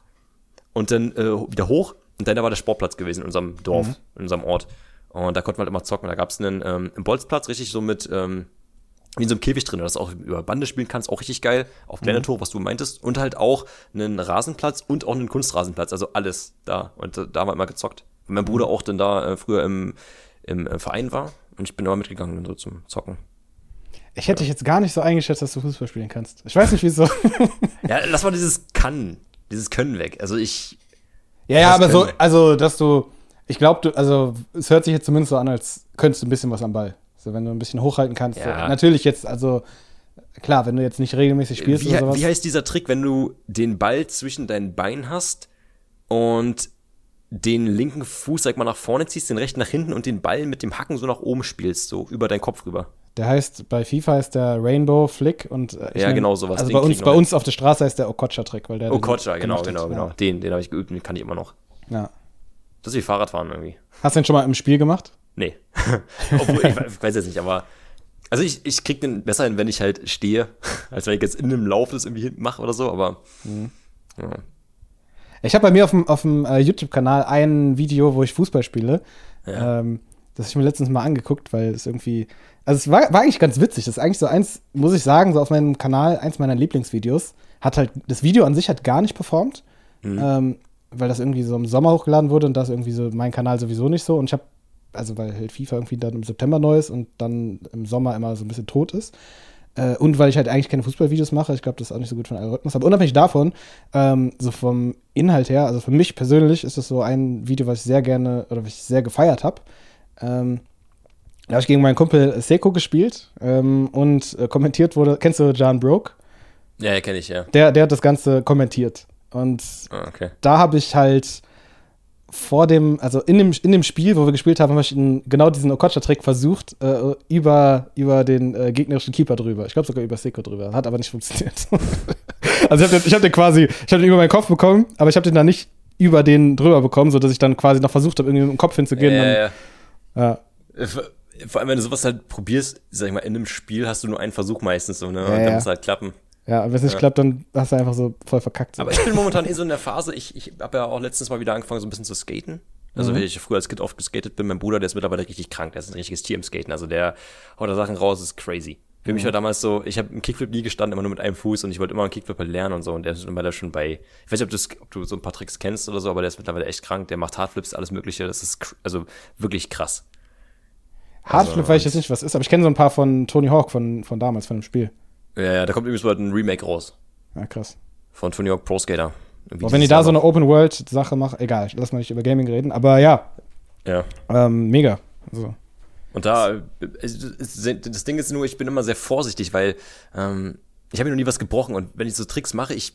und dann äh, wieder hoch und dann da war der Sportplatz gewesen in unserem Dorf, mhm. in unserem Ort. Und da konnten wir halt immer zocken. Da gab es einen ähm, Bolzplatz, richtig so mit ähm, wie in so einem Käfig drin, dass du auch über Bande spielen kannst, auch richtig geil. Auf Planetor, mhm. was du meintest. Und halt auch einen Rasenplatz und auch einen Kunstrasenplatz. Also alles da. Und äh, da haben wir immer gezockt. Weil mein Bruder auch dann da äh, früher im, im äh, Verein war. Und ich bin da mitgegangen so zum Zocken. Ich hätte dich jetzt gar nicht so eingeschätzt, dass du Fußball spielen kannst. Ich weiß nicht, wieso. ja, lass mal dieses Kann, dieses Können weg. Also ich. Ja, ja, aber so, also, dass du, ich glaube, du, also, es hört sich jetzt zumindest so an, als könntest du ein bisschen was am Ball. So, wenn du ein bisschen hochhalten kannst. Ja. So. Natürlich jetzt, also klar, wenn du jetzt nicht regelmäßig spielst wie, oder sowas. Wie heißt dieser Trick, wenn du den Ball zwischen deinen Beinen hast und den linken Fuß, sag mal, nach vorne ziehst, den rechten nach hinten und den Ball mit dem Hacken so nach oben spielst, so über deinen Kopf rüber. Der heißt, bei FIFA heißt der Rainbow Flick und äh, Ja, genau sowas. Also bei uns, bei uns auf der Straße heißt der Okocha-Trick, weil der. Okocha, genau, genau, genau. Den, den habe ich geübt den kann ich immer noch. Ja. Das ist wie Fahrradfahren irgendwie. Hast du den schon mal im Spiel gemacht? Nee. Obwohl, ich, ich weiß jetzt nicht, aber. Also ich, ich krieg den besser hin, wenn ich halt stehe, als wenn ich jetzt in einem Lauf das irgendwie hinten mache oder so, aber. Mhm. Ja. Ich habe bei mir auf dem, auf dem äh, YouTube-Kanal ein Video, wo ich Fußball spiele. Ja. Ähm, das habe ich mir letztens mal angeguckt, weil es irgendwie. Also es war, war eigentlich ganz witzig. Das ist eigentlich so eins, muss ich sagen, so auf meinem Kanal, eins meiner Lieblingsvideos. Hat halt, das Video an sich hat gar nicht performt. Mhm. Ähm, weil das irgendwie so im Sommer hochgeladen wurde und das irgendwie so mein Kanal sowieso nicht so. Und ich habe, also weil halt FIFA irgendwie dann im September neu ist und dann im Sommer immer so ein bisschen tot ist. Äh, und weil ich halt eigentlich keine Fußballvideos mache, ich glaube, das ist auch nicht so gut den Algorithmus. Aber unabhängig davon, ähm, so vom Inhalt her, also für mich persönlich ist das so ein Video, was ich sehr gerne oder was ich sehr gefeiert habe. Ähm, da habe ich gegen meinen Kumpel Seko gespielt ähm, und äh, kommentiert wurde. Kennst du John Broke? Ja, kenne ich, ja. Der, der hat das Ganze kommentiert. Und ah, okay. da habe ich halt vor dem, also in dem, in dem Spiel, wo wir gespielt haben, habe ich in, genau diesen Okocha-Trick versucht, äh, über, über den äh, gegnerischen Keeper drüber. Ich glaube sogar über Seko drüber. Hat aber nicht funktioniert. also ich habe den, hab den quasi, ich habe den über meinen Kopf bekommen, aber ich habe den dann nicht über den drüber bekommen, sodass ich dann quasi noch versucht habe, irgendwie mit dem Kopf hinzugehen. Ja, dann, ja. ja. Äh, vor allem, wenn du sowas halt probierst, sag ich mal, in einem Spiel hast du nur einen Versuch meistens so, ne? Ja, und dann ja. muss es halt klappen. Ja, und wenn es nicht Ja. klappt, dann hast du einfach so voll verkackt. Aber ich bin momentan eh so in der Phase, ich, ich habe ja auch letztens mal wieder angefangen, so ein bisschen zu skaten. Also, Mhm. wenn ich früher als Kind oft geskatet bin, mein Bruder, der ist mittlerweile richtig krank, der ist ein richtiges Tier im Skaten. Also, der haut da Sachen raus, ist crazy. Für mich war damals so, ich habe im Kickflip nie gestanden, immer nur mit einem Fuß und ich wollte immer einen Kickflip halt lernen und so. Und der ist mittlerweile schon bei, ich weiß nicht, ob, ob du so ein paar Tricks kennst oder so, aber der ist mittlerweile echt krank. Der macht Hardflips, alles Mögliche. Das ist also wirklich krass. Hardflip also- weiß ich jetzt nicht, was ist, aber ich kenne so ein paar von Tony Hawk von, von damals, von dem Spiel. Ja, ja, da kommt übrigens bald ein Remake raus Ja, krass. von Tony Hawk Pro Skater. Auch wenn die da so eine. Open-World-Sache machen, egal, lass mal nicht über Gaming reden, aber ja, Ja. ähm, mega. Also, Und da, das Ding ist nur, ich bin immer sehr vorsichtig, weil ähm, ich habe mir noch nie was gebrochen und wenn ich so Tricks mache, ich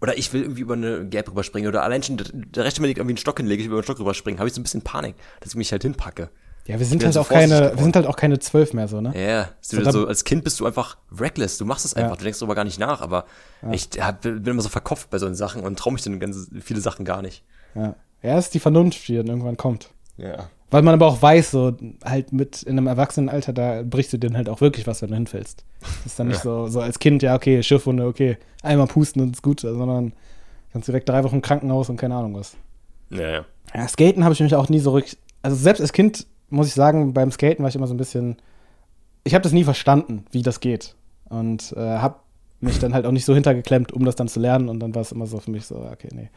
oder ich will irgendwie über eine Gap rüberspringen oder allein schon der- rechte Mal irgendwie einen Stock hinlege, ich will über einen Stock rüberspringen, habe ich so ein bisschen Panik, dass ich mich halt hinpacke. Ja, wir sind halt so auch keine, wir sind halt auch keine zwölf mehr so, ne? Ja, so, So, so als Kind bist du einfach reckless, du machst es einfach, Ja. du denkst darüber gar nicht nach, aber ich hab, bin immer so verkopft bei solchen Sachen und traue mich dann ganz viele Sachen gar nicht. Ja. Ja, ist die Vernunft, die dann irgendwann kommt. Ja. Weil man aber auch weiß, so halt mit in einem Erwachsenenalter, da brichst du dir halt auch wirklich was, wenn du hinfällst. Das ist dann nicht so, so als Kind, ja, okay, Schiffwunde, okay, einmal pusten und ist gut, sondern kannst direkt drei Wochen im Krankenhaus und keine Ahnung was. Ja, ja. Ja, Skaten habe ich mich auch nie so richtig. Also selbst als Kind muss ich sagen, beim Skaten war ich immer so ein bisschen. Ich habe das nie verstanden, wie das geht. Und äh, habe mich dann halt auch nicht so hintergeklemmt, um das dann zu lernen. Und dann war es immer so für mich so, okay, nee.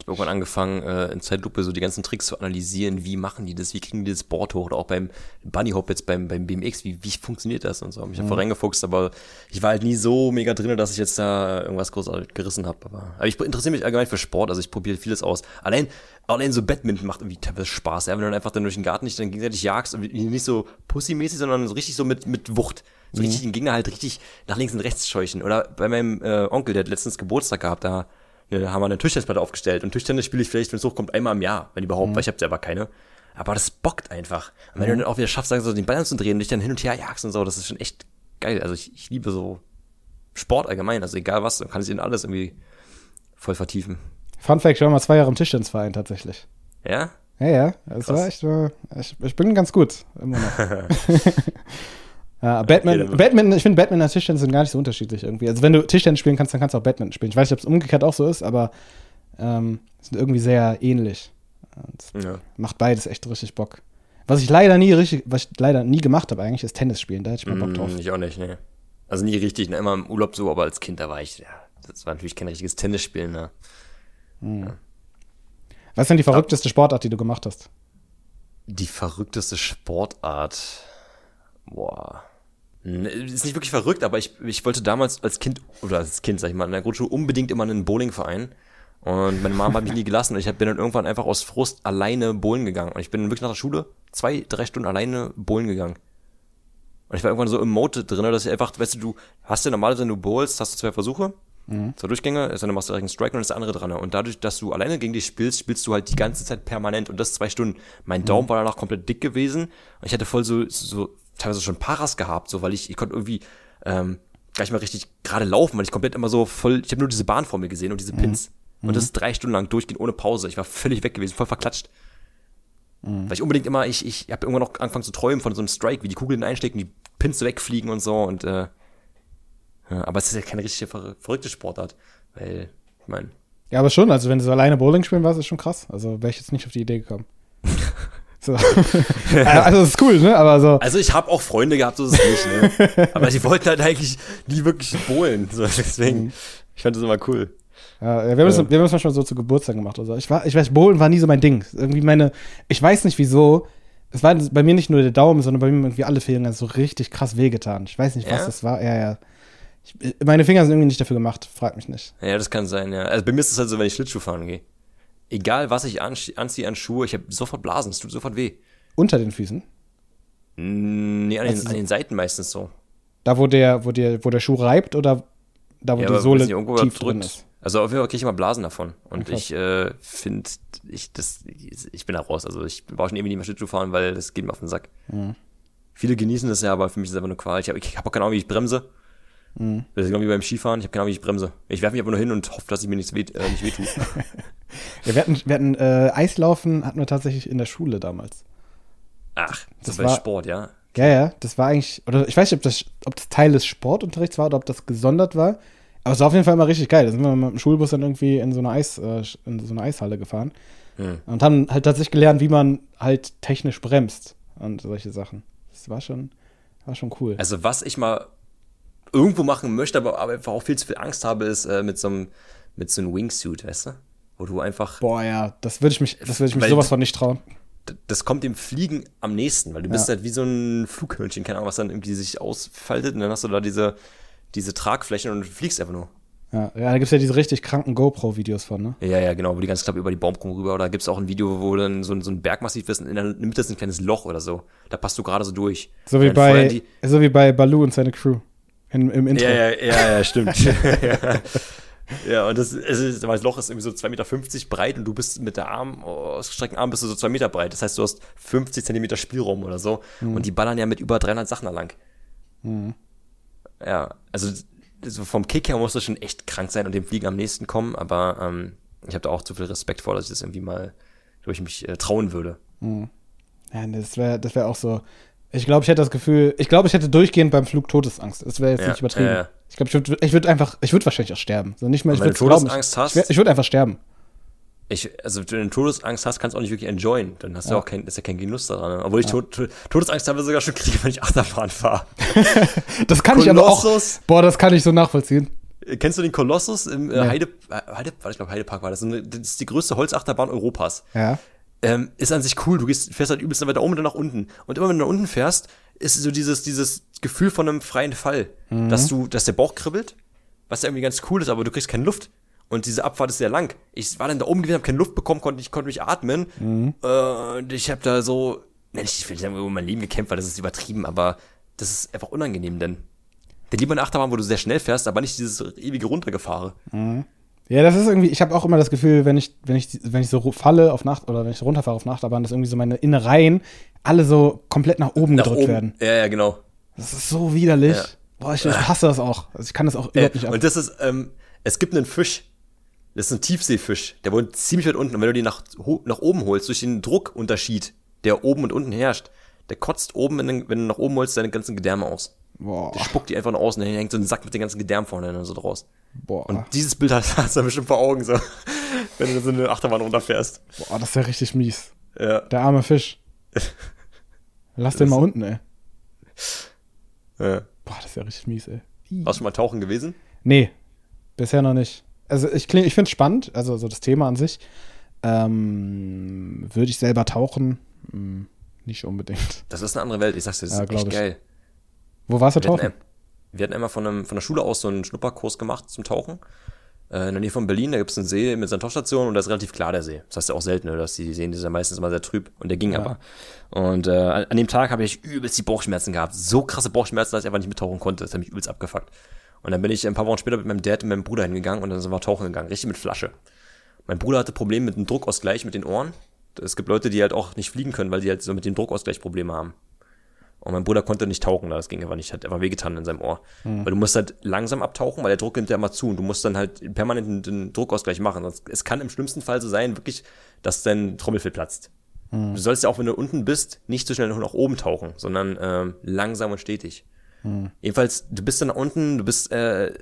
Ich habe irgendwann angefangen, äh, in Zeitlupe so die ganzen Tricks zu analysieren. Wie machen die das? Wie kriegen die das Board hoch? Oder auch beim Bunny Hop jetzt beim, beim BMX. Wie, wie funktioniert das und so? Hab mich einfach reingefuchst, aber ich war halt nie so mega drin, dass ich jetzt da irgendwas großartig gerissen habe. Aber, aber ich interessiere mich allgemein für Sport. Also ich probiere vieles aus. Allein, allein so Badminton macht irgendwie teilweise Spaß. Ja? Wenn du dann einfach dann durch den Garten nicht dann gegenseitig jagst und nicht so pussymäßig, sondern so richtig so mit, mit Wucht. So richtig den Gegner halt richtig nach links und rechts scheuchen. Oder bei meinem äh, Onkel, der hat letztens Geburtstag gehabt, da ne, haben wir eine Tischtennisplatte aufgestellt. Und Tischtennis spiele ich vielleicht, wenn es hochkommt, einmal im Jahr, wenn überhaupt, weil ich habe selber keine. Aber das bockt einfach. Und wenn du dann auch wieder schaffst, sagen so den Ball anzudrehen und dich dann hin und her jagst und so, das ist schon echt geil. Also ich, ich liebe so Sport allgemein, also egal was, dann kann ich in alles irgendwie voll vertiefen. Fun Fact: Ich war mal zwei Jahre im Tischtennisverein tatsächlich. Ja? Ja, ja, Krass. war echt. äh, Ich, ich bin ganz gut, immer noch. ja, Batman, dann- Batman, ich finde Batman und Tischtennis sind gar nicht so unterschiedlich irgendwie. Also wenn du Tischtennis spielen kannst, dann kannst du auch Batman spielen. Ich weiß nicht, ob es umgekehrt auch so ist, aber ähm, sind irgendwie sehr ähnlich. Und Ja. macht beides echt richtig Bock. Was ich leider nie richtig, was ich leider nie gemacht habe eigentlich, ist Tennis spielen. Da hätte ich mal Bock drauf. Mm, Ich auch nicht, ne. Also nie richtig, ne, immer im Urlaub so, aber als Kind, da war ich, ja, das war natürlich kein richtiges Tennisspielen, ne. Was ist denn die verrückteste Sportart, die du gemacht hast? Die verrückteste Sportart. Boah. Ist nicht wirklich verrückt, aber ich, ich wollte damals als Kind, oder als Kind, sag ich mal, in der Grundschule unbedingt immer in einen Bowlingverein. Und meine Mama hat mich nie gelassen und ich bin dann irgendwann einfach aus Frust alleine bowlen gegangen. Und ich bin wirklich nach der Schule zwei, drei Stunden alleine bowlen gegangen. Und ich war irgendwann so im Mode drin, dass ich einfach, weißt du, du hast ja normalerweise, wenn du bowlst, hast du zwei Versuche, zwei Durchgänge, ist dann machst du direkt einen Strike und ist der andere dran. Und dadurch, dass du alleine gegen dich spielst, spielst du halt die ganze Zeit permanent und das zwei Stunden. Mein Daumen war danach komplett dick gewesen und ich hatte voll so, so teilweise schon Paras gehabt, so weil ich, ich konnte irgendwie ähm, gar nicht mal richtig gerade laufen, weil ich komplett immer so voll, ich habe nur diese Bahn vor mir gesehen und diese Pins. Und das drei Stunden lang durchgehend ohne Pause. Ich war völlig weg gewesen, voll verklatscht. Mhm. Weil ich unbedingt immer, ich, ich habe irgendwann noch angefangen zu träumen von so einem Strike, wie die Kugeln einstecken, die Pins wegfliegen und so und äh, ja, aber es ist ja keine richtige ver verrückte Sportart, weil, ich meine. Ja, aber schon, also wenn du so alleine Bowling spielen warst, ist schon krass. Also wäre ich jetzt nicht auf die Idee gekommen. so. also das ist cool, ne? Aber so. Also ich habe auch Freunde gehabt, so ist es nicht, ne? aber die wollten halt eigentlich nie wirklich bowlen. So, deswegen, mhm. ich fand das immer cool. Ja, wir haben, das, wir haben das manchmal so zu Geburtstag gemacht. Also ich war, ich weiß, Bowlen war nie so mein Ding. Irgendwie meine, ich weiß nicht wieso. Es war bei mir nicht nur der Daumen, sondern bei mir irgendwie alle Finger so richtig krass wehgetan. Ich weiß nicht, was ja? das war. Ja, ja. Ich, meine Finger sind irgendwie nicht dafür gemacht, frag mich nicht. Ja, das kann sein, ja. Also bei mir ist es halt so, wenn ich Schlittschuh fahren gehe. Egal, was ich anziehe an Schuhe, ich habe sofort Blasen, es tut sofort weh. Unter den Füßen? Nee, an, also den, an den Seiten meistens so. Da, wo der, wo der, wo der Schuh reibt oder da, wo ja, die Sohle tief drin ist? Also auf jeden Fall kriege ich immer Blasen davon. Und okay. ich äh, finde, ich, das, ich bin da raus. Also ich brauche schon irgendwie nicht mehr Schlittschuh fahren, weil das geht mir auf den Sack. Mhm. Viele genießen das ja, aber für mich ist es einfach eine Qual. Ich habe hab auch keine Ahnung, wie ich bremse. Mhm. Das ist genau wie beim Skifahren. Ich habe keine Ahnung, wie ich bremse. Ich werfe mich aber nur hin und hoffe, dass ich mir nichts weh, äh, nicht wehtue. ja, wir hatten, wir hatten äh, Eislaufen hatten wir tatsächlich in der Schule damals. Ach, das, das war Sport, ja. Ja, ja, das war eigentlich, oder ich weiß nicht, ob das, ob das Teil des Sportunterrichts war oder ob das gesondert war. Aber es war auf jeden Fall immer richtig geil. Da sind wir mit dem Schulbus dann irgendwie in so eine, Eis, äh, in so eine Eishalle gefahren. Hm. Und haben halt tatsächlich gelernt, wie man halt technisch bremst und solche Sachen. Das war schon, war schon cool. Also, was ich mal irgendwo machen möchte, aber, aber einfach auch viel zu viel Angst habe, ist äh, mit so einem mit so einem Wingsuit, weißt du? Wo du einfach. Boah, ja, das würde ich mich, das würde ich mich sowas von nicht trauen. Das kommt dem Fliegen am nächsten, weil du bist halt wie so ein Flughörnchen, keine Ahnung, was dann irgendwie sich ausfaltet und dann hast du da diese, diese Tragflächen und du fliegst einfach nur. Ja, ja da gibt es ja diese richtig kranken GoPro-Videos von, ne? Ja, ja, genau, wo die ganz knapp über die Baumkrone rüber. Oder gibt es auch ein Video, wo dann so, so ein Bergmassiv ist und in der Mitte ist ein kleines Loch oder so. Da passt du gerade so durch. So wie, bei, so wie bei Baloo und seine Crew. In, Im Intro. Ja, ja, ja, ja stimmt. ja. ja, und das, ist, das Loch ist irgendwie so 2,50 Meter breit und du bist mit der Arm, ausgestreckten Arm bist du so 2 Meter breit. Das heißt, du hast 50 Zentimeter Spielraum oder so. Mhm. Und die ballern ja mit über 300 Sachen lang. Mhm. Ja, also also vom Kick her muss das schon echt krank sein und dem Fliegen am nächsten kommen, aber ähm, ich habe da auch zu viel Respekt vor, dass ich das irgendwie mal durch mich äh, trauen würde. Mhm. Ja, das wäre das wär auch so. Ich glaube, ich hätte das Gefühl, ich glaube, ich hätte durchgehend beim Flug Todesangst. Das wäre jetzt ja, nicht übertrieben. Ja. Ich glaube, ich würde ich würd einfach, ich würde wahrscheinlich auch sterben. So nicht mehr, ich würde Todesangst glauben, hast, ich, ich würde einfach sterben ich, also wenn du Todesangst hast, kannst du auch nicht wirklich enjoyen. Dann hast du ja. auch kein, ist ja kein Genuss daran. Obwohl ich ja. Tod, Todesangst habe sogar schon kriege, wenn ich Achterbahn fahre. das kann Kolossus, ich aber auch. Boah, das kann ich so nachvollziehen. Kennst du den Kolossus im äh, Heide, äh, Heide, ich glaube Heidepark war das. Das ist die größte Holzachterbahn Europas. Ja. Ähm, ist an sich cool. Du gehst, fährst halt übelst weiter oben und dann nach unten. Und immer wenn du nach unten fährst, ist so dieses, dieses Gefühl von einem freien Fall. Mhm. Dass du, dass der Bauch kribbelt, was ja irgendwie ganz cool ist, aber du kriegst keine Luft. Und diese Abfahrt ist sehr lang. Ich war dann da oben gewesen, habe keine Luft bekommen, konnte ich konnte mich atmen. Mhm. Äh, und ich habe da so, ich will nicht sagen, über mein Leben gekämpft, weil das ist übertrieben, aber das ist einfach unangenehm, denn der lieber eine Achterbahn, wo du sehr schnell fährst, aber nicht dieses ewige Runtergefahren. Mhm. Ja, das ist irgendwie, ich habe auch immer das Gefühl, wenn ich, wenn ich, wenn ich so falle auf Nacht oder wenn ich runterfahre auf Nachtabahn, dass irgendwie so meine Innereien alle so komplett nach oben nach gedrückt oben. werden. Ja, ja, genau. Das ist so widerlich. Ja. Boah, ich, ich hasse das auch. Also ich kann das auch überhaupt nicht ab. Und das ist, ähm, es gibt einen Fisch, das ist ein Tiefseefisch. Der wohnt ziemlich weit unten. Und wenn du den nach, nach oben holst, durch den Druckunterschied, der oben und unten herrscht, der kotzt oben, wenn du, wenn du nach oben holst, deine ganzen Gedärme aus. Boah. Der spuckt die einfach nach außen, dann hängt so ein Sack mit den ganzen Gedärmen vorne dann so draus. Boah. Und dieses Bild hast du bestimmt vor Augen, so, wenn du so eine Achterbahn runterfährst. Boah, das ist ja richtig mies. Ja. Der arme Fisch. Lass den mal unten, ey. Ja. Boah, das ist ja richtig mies, ey. Hast du schon mal tauchen gewesen? Nee, bisher noch nicht also ich, ich finde es spannend, also so das Thema an sich. Ähm, Würde ich selber tauchen? Hm, nicht unbedingt. Das ist eine andere Welt, ich sag's dir, das ja, ist echt ich. geil. Wo warst du tauchen? Hatten, wir hatten einmal von, einem, von der Schule aus so einen Schnupperkurs gemacht zum Tauchen. Äh, in der Nähe von Berlin, da gibt es einen See mit seiner Tauchstation und da ist relativ klar der See. Das heißt ja auch selten, dass die sehen, die sind ja meistens immer sehr trüb und der ging ja. aber. Und äh, an dem Tag habe ich übelst die Bauchschmerzen gehabt. So krasse Bauchschmerzen, dass ich einfach nicht mittauchen konnte. Das hat mich übelst abgefuckt. Und dann bin ich ein paar Wochen später mit meinem Dad und meinem Bruder hingegangen und dann sind wir tauchen gegangen, richtig mit Flasche. Mein Bruder hatte Probleme mit dem Druckausgleich mit den Ohren. Es gibt Leute, die halt auch nicht fliegen können, weil die halt so mit dem Druckausgleich Probleme haben. Und mein Bruder konnte nicht tauchen, das ging einfach nicht, hat einfach wehgetan in seinem Ohr. Mhm. Weil du musst halt langsam abtauchen, weil der Druck nimmt ja immer zu und du musst dann halt permanent den Druckausgleich machen. Es kann im schlimmsten Fall so sein, wirklich, dass dein Trommelfell platzt. Du sollst ja auch, wenn du unten bist, nicht so schnell nach oben tauchen, sondern ähm, langsam und stetig. Jedenfalls, du bist dann da unten, du bist, äh,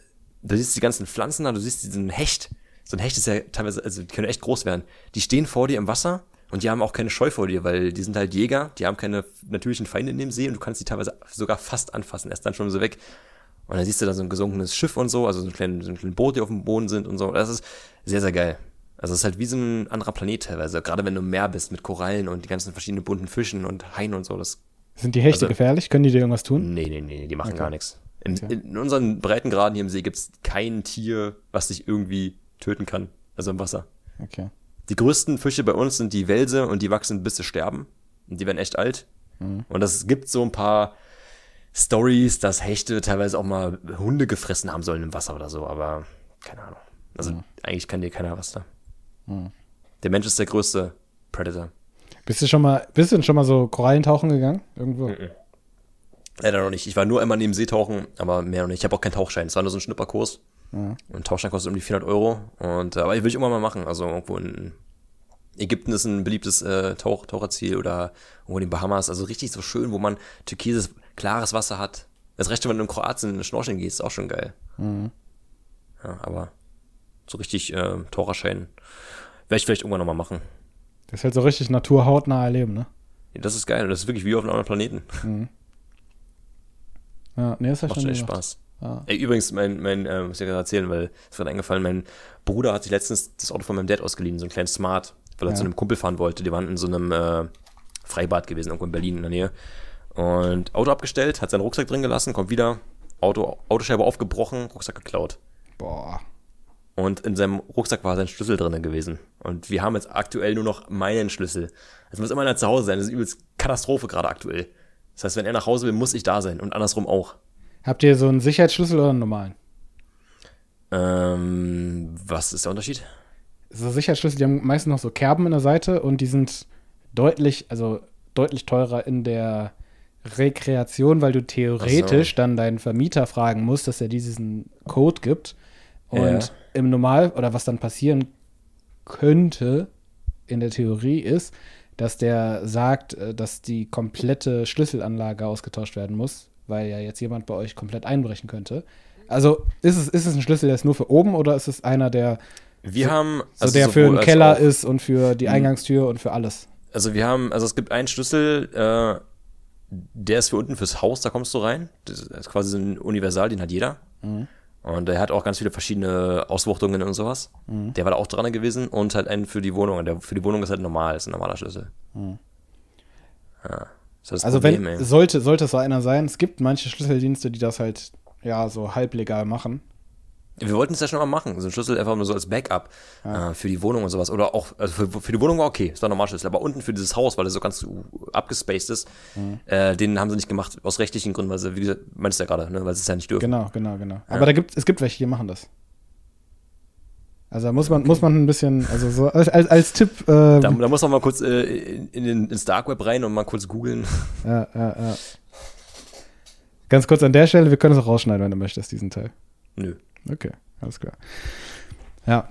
du siehst die ganzen Pflanzen da, du siehst diesen Hecht. So ein Hecht ist ja teilweise, also die können echt groß werden. Die stehen vor dir im Wasser und die haben auch keine Scheu vor dir, weil die sind halt Jäger, die haben keine natürlichen Feinde in dem See und du kannst die teilweise sogar fast anfassen, erst dann schon so weg. Und dann siehst du da so ein gesunkenes Schiff und so, also so ein kleines, so ein kleines Boot, die auf dem Boden sind und so. Das ist sehr, sehr geil. Also es ist halt wie so ein anderer Planet teilweise, gerade wenn du im Meer bist mit Korallen und die ganzen verschiedenen bunten Fischen und Haien und so. Das, Sind die Hechte Also- gefährlich? Können die dir irgendwas tun? nee, nee, nee, die machen Okay. gar nichts. In, Okay. in unseren Breitengraden hier im See gibt's kein Tier, was dich irgendwie töten kann. Also im Wasser. Okay. Die größten Fische bei uns sind die Welse und die wachsen bis sie sterben. Und die werden echt alt. Und es gibt so ein paar Stories, dass Hechte teilweise auch mal Hunde gefressen haben sollen im Wasser oder so, aber keine Ahnung. Also eigentlich kann dir keiner was da. Der Mensch ist der größte Predator. Bist du schon mal, bist du denn schon mal so Korallentauchen gegangen? Irgendwo? Leider noch nicht. Ich war nur einmal neben Seetauchen, aber mehr noch nicht. Ich habe auch keinen Tauchschein. Es war nur so ein Schnupperkurs. Und Tauchschein kostet um die 400 Euro. Und, äh, aber ich will ich irgendwann mal machen. Also irgendwo in Ägypten ist ein beliebtes äh, Tauch, Taucherziel oder irgendwo in den Bahamas. Also richtig so schön, wo man türkises, klares Wasser hat. Das recht, wenn du in Kroatien schnorcheln gehst, ist auch schon geil. Ja, aber so richtig äh, Taucherschein werde ich vielleicht irgendwann nochmal machen. Das ist halt so richtig naturhautnah erleben, ne? Das ist geil. Das ist wirklich wie auf einem anderen Planeten. Ja, nee, das hat Macht schon echt. Spaß. Ja. Ey, übrigens, mein, mein, äh, muss ich gerade erzählen, weil es gerade eingefallen, mein Bruder hat sich letztens das Auto von meinem Dad ausgeliehen, so ein kleines Smart, weil er Ja. zu einem Kumpel fahren wollte. Die waren in so einem äh, Freibad gewesen, irgendwo in Berlin in der Nähe. Und Auto abgestellt, hat seinen Rucksack drin gelassen, kommt wieder, Auto, Autoscheibe aufgebrochen, Rucksack geklaut. Boah. Und in seinem Rucksack war sein Schlüssel drin gewesen. Und wir haben jetzt aktuell nur noch meinen Schlüssel. Es muss immer einer zu Hause sein. Das ist übelst Katastrophe gerade aktuell. Das heißt, wenn er nach Hause will, muss ich da sein und andersrum auch. Habt ihr so einen Sicherheitsschlüssel oder einen normalen? Ähm, was ist der Unterschied? So Sicherheitsschlüssel, die haben meistens noch so Kerben in der Seite und die sind deutlich, also deutlich teurer in der Rekreation, weil du theoretisch dann deinen Vermieter fragen musst, dass er diesen Code gibt. Und Ja. im Normal, oder was dann passieren könnte in der Theorie ist, dass der sagt, äh, dass die komplette Schlüsselanlage ausgetauscht werden muss, weil ja jetzt jemand bei euch komplett einbrechen könnte. Also ist es, ist es ein Schlüssel, der ist nur für oben oder ist es einer, der Wir haben so also der für den Keller auch- ist und für die Eingangstür und für alles? Also wir haben, also es gibt einen Schlüssel, äh, der ist für unten fürs Haus, da kommst du rein. Das ist quasi so ein Universal, den hat jeder. Und der hat auch ganz viele verschiedene Auswuchtungen und sowas. Der war da auch dran gewesen und halt einen für die Wohnung. Der für die Wohnung ist halt normal, ist ein normaler Schlüssel. Ja, ist das Also Problem, wenn ey. sollte sollte es so einer sein, es gibt manche Schlüsseldienste, die das halt ja so halblegal machen. Wir wollten es ja schon mal machen, so ein Schlüssel einfach nur so als Backup äh, für die Wohnung und sowas. Oder auch, also für, für die Wohnung war okay, es war ein normaler Schlüssel, aber unten für dieses Haus, weil das so ganz abgespaced ist, äh, den haben sie nicht gemacht, aus rechtlichen Gründen, weil sie, wie gesagt, meinst du ja gerade, ne, weil sie es ja nicht dürfen. Genau, genau, genau. Aber da gibt es gibt welche, die machen das. Also da muss man muss man ein bisschen, also so als, als, als Tipp. Äh, Da, da muss man mal kurz äh, in, den, ins Dark Web rein und mal kurz googeln. ja, ja, ja. Ganz kurz an der Stelle, wir können es auch rausschneiden, wenn du möchtest, diesen Teil. Nö. Okay, alles klar. Ja.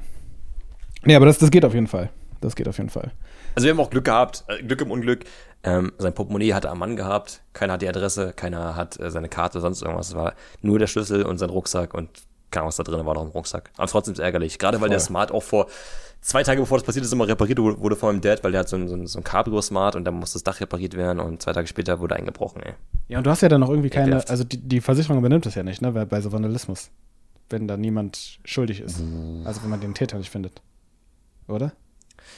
Nee, aber das, das geht auf jeden Fall. Das geht auf jeden Fall. Also wir haben auch Glück gehabt, äh, Glück im Unglück. Ähm, sein Portemonnaie hatte am Mann gehabt, keiner hat die Adresse, keiner hat äh, seine Karte, sonst irgendwas. Es war nur der Schlüssel und sein Rucksack und keine Ahnung, was da drin war noch im Rucksack. Aber trotzdem ist es ärgerlich. Gerade weil der Voll. Smart auch vor zwei Tage bevor das passiert ist, immer repariert wurde von meinem Dad, weil der hat so ein, so ein, so ein Cabrio-Smart und da musste das Dach repariert werden und zwei Tage später wurde eingebrochen, ey. Ja, und du hast ja dann noch irgendwie keine, also die, die Versicherung übernimmt das ja nicht, ne, bei, bei so Vandalismus. Wenn da niemand schuldig ist. Also wenn man den Täter nicht findet. Oder?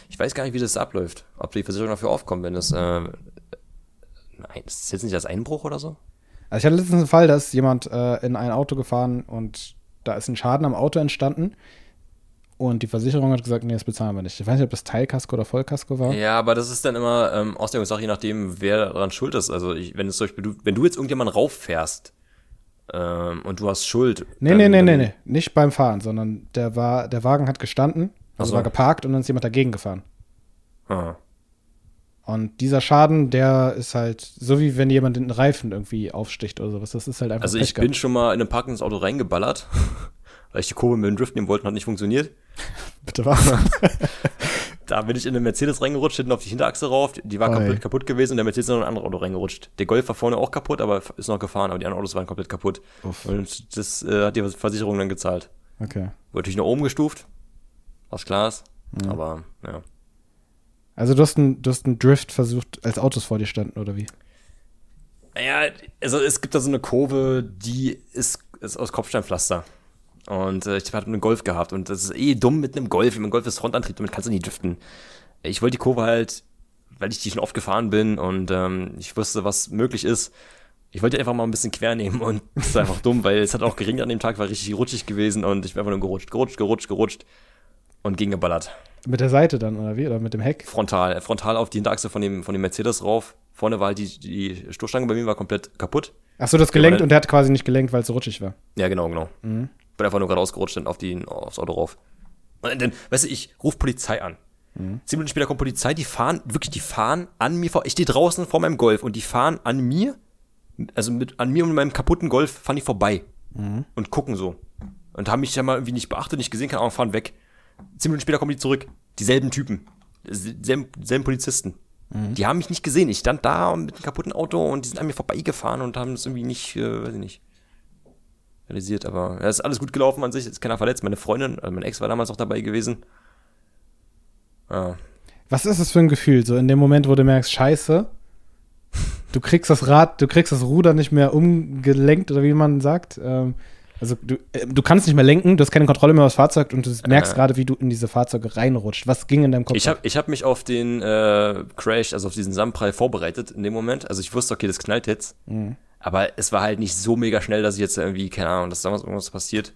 Ich weiß gar nicht, wie das abläuft. Ob die Versicherung dafür aufkommt, wenn das, äh, nein, ist das jetzt nicht als Einbruch oder so? Also ich hatte letztens einen Fall, da ist jemand äh, in ein Auto gefahren und da ist ein Schaden am Auto entstanden. Und die Versicherung hat gesagt, nee, das bezahlen wir nicht. Ich weiß nicht, ob das Teilkasko oder Vollkasko war. Ja, aber das ist dann immer ähm, Auslegungssache, je nachdem, wer daran schuld ist. Also, ich, wenn es zum Beispiel, du, wenn du jetzt irgendjemanden rauffährst ähm, und du hast Schuld. Nee, dann- nee, nee, nee, nee. Nicht beim Fahren, sondern der, war, der Wagen hat gestanden, also so. war geparkt und dann ist jemand dagegen gefahren. Ah. Und dieser Schaden, der ist halt so wie wenn jemand den Reifen irgendwie aufsticht oder sowas. Das ist halt einfach Also, ich bin schon mal in ein parkendes Auto reingeballert, weil ich die Kurve mit dem Drift nehmen wollte und hat nicht funktioniert. Bitte was? da bin ich in eine Mercedes reingerutscht, hinten auf die Hinterachse rauf. Die war komplett kaputt gewesen und der Mercedes ist in ein anderes Auto reingerutscht. Der Golf war vorne auch kaputt, aber ist noch gefahren, aber die anderen Autos waren komplett kaputt. Uff. Und das äh, hat die Versicherung dann gezahlt. Okay. Wurde natürlich nach oben gestuft, was klar ist. Aber ja. Also du hast einen, du Drift versucht, als Autos vor dir standen, oder wie? Naja, also es gibt da so eine Kurve, die ist, ist aus Kopfsteinpflaster. Und äh, ich hatte einen Golf gehabt und das ist eh dumm mit einem Golf. Ein Golf ist Frontantrieb, damit kannst du nicht driften. Ich wollte die Kurve halt, weil ich die schon oft gefahren bin und ähm, ich wusste, was möglich ist. Ich wollte einfach mal ein bisschen quer nehmen und das ist einfach dumm, weil es hat auch geregnet an dem Tag, war richtig rutschig gewesen und ich bin einfach nur gerutscht, gerutscht, gerutscht, gerutscht und gegengeballert. Mit der Seite dann, oder wie? Oder mit dem Heck? Frontal, frontal auf die Hinterachse von dem, von dem Mercedes rauf. Vorne war halt die, die Stoßstange bei mir war komplett kaputt. Achso, das gelenkt und der hat quasi nicht gelenkt, weil es so rutschig war. Ja, genau, genau. Bin einfach nur gerade ausgerutscht und auf die, aufs Auto rauf. Und dann, weißt du, ich ruf Polizei an. Zehn Minuten später kommt Polizei, die fahren, wirklich, die fahren an mir vor. Ich stehe draußen vor meinem Golf und die fahren an mir, also mit, an mir und meinem kaputten Golf fahren die vorbei und gucken so. Und haben mich ja mal irgendwie nicht beachtet, nicht gesehen, keine Ahnung, fahren weg. Zehn Minuten später kommen die zurück. Dieselben Typen. Selben, selben Polizisten. Die haben mich nicht gesehen. Ich stand da mit einem kaputten Auto und die sind an mir vorbeigefahren und haben es irgendwie nicht, äh, weiß ich nicht, realisiert. Aber ja, ist alles gut gelaufen an sich, ist keiner verletzt. Meine Freundin, also mein Ex war damals auch dabei gewesen. Ja. Was ist das für ein Gefühl, so in dem Moment, wo du merkst, scheiße, du kriegst das Rad, du kriegst das Ruder nicht mehr umgelenkt oder wie man sagt. Ähm, also du, äh, du kannst nicht mehr lenken, du hast keine Kontrolle mehr über das Fahrzeug und du merkst Äh. gerade, wie du in diese Fahrzeuge reinrutscht. Was ging in deinem Kopf? Ich habe ich hab mich auf den äh, Crash, also auf diesen Sandprall vorbereitet in dem Moment. Also ich wusste, okay, das knallt jetzt. Aber es war halt nicht so mega schnell, dass ich jetzt irgendwie, keine Ahnung, dass damals irgendwas passiert.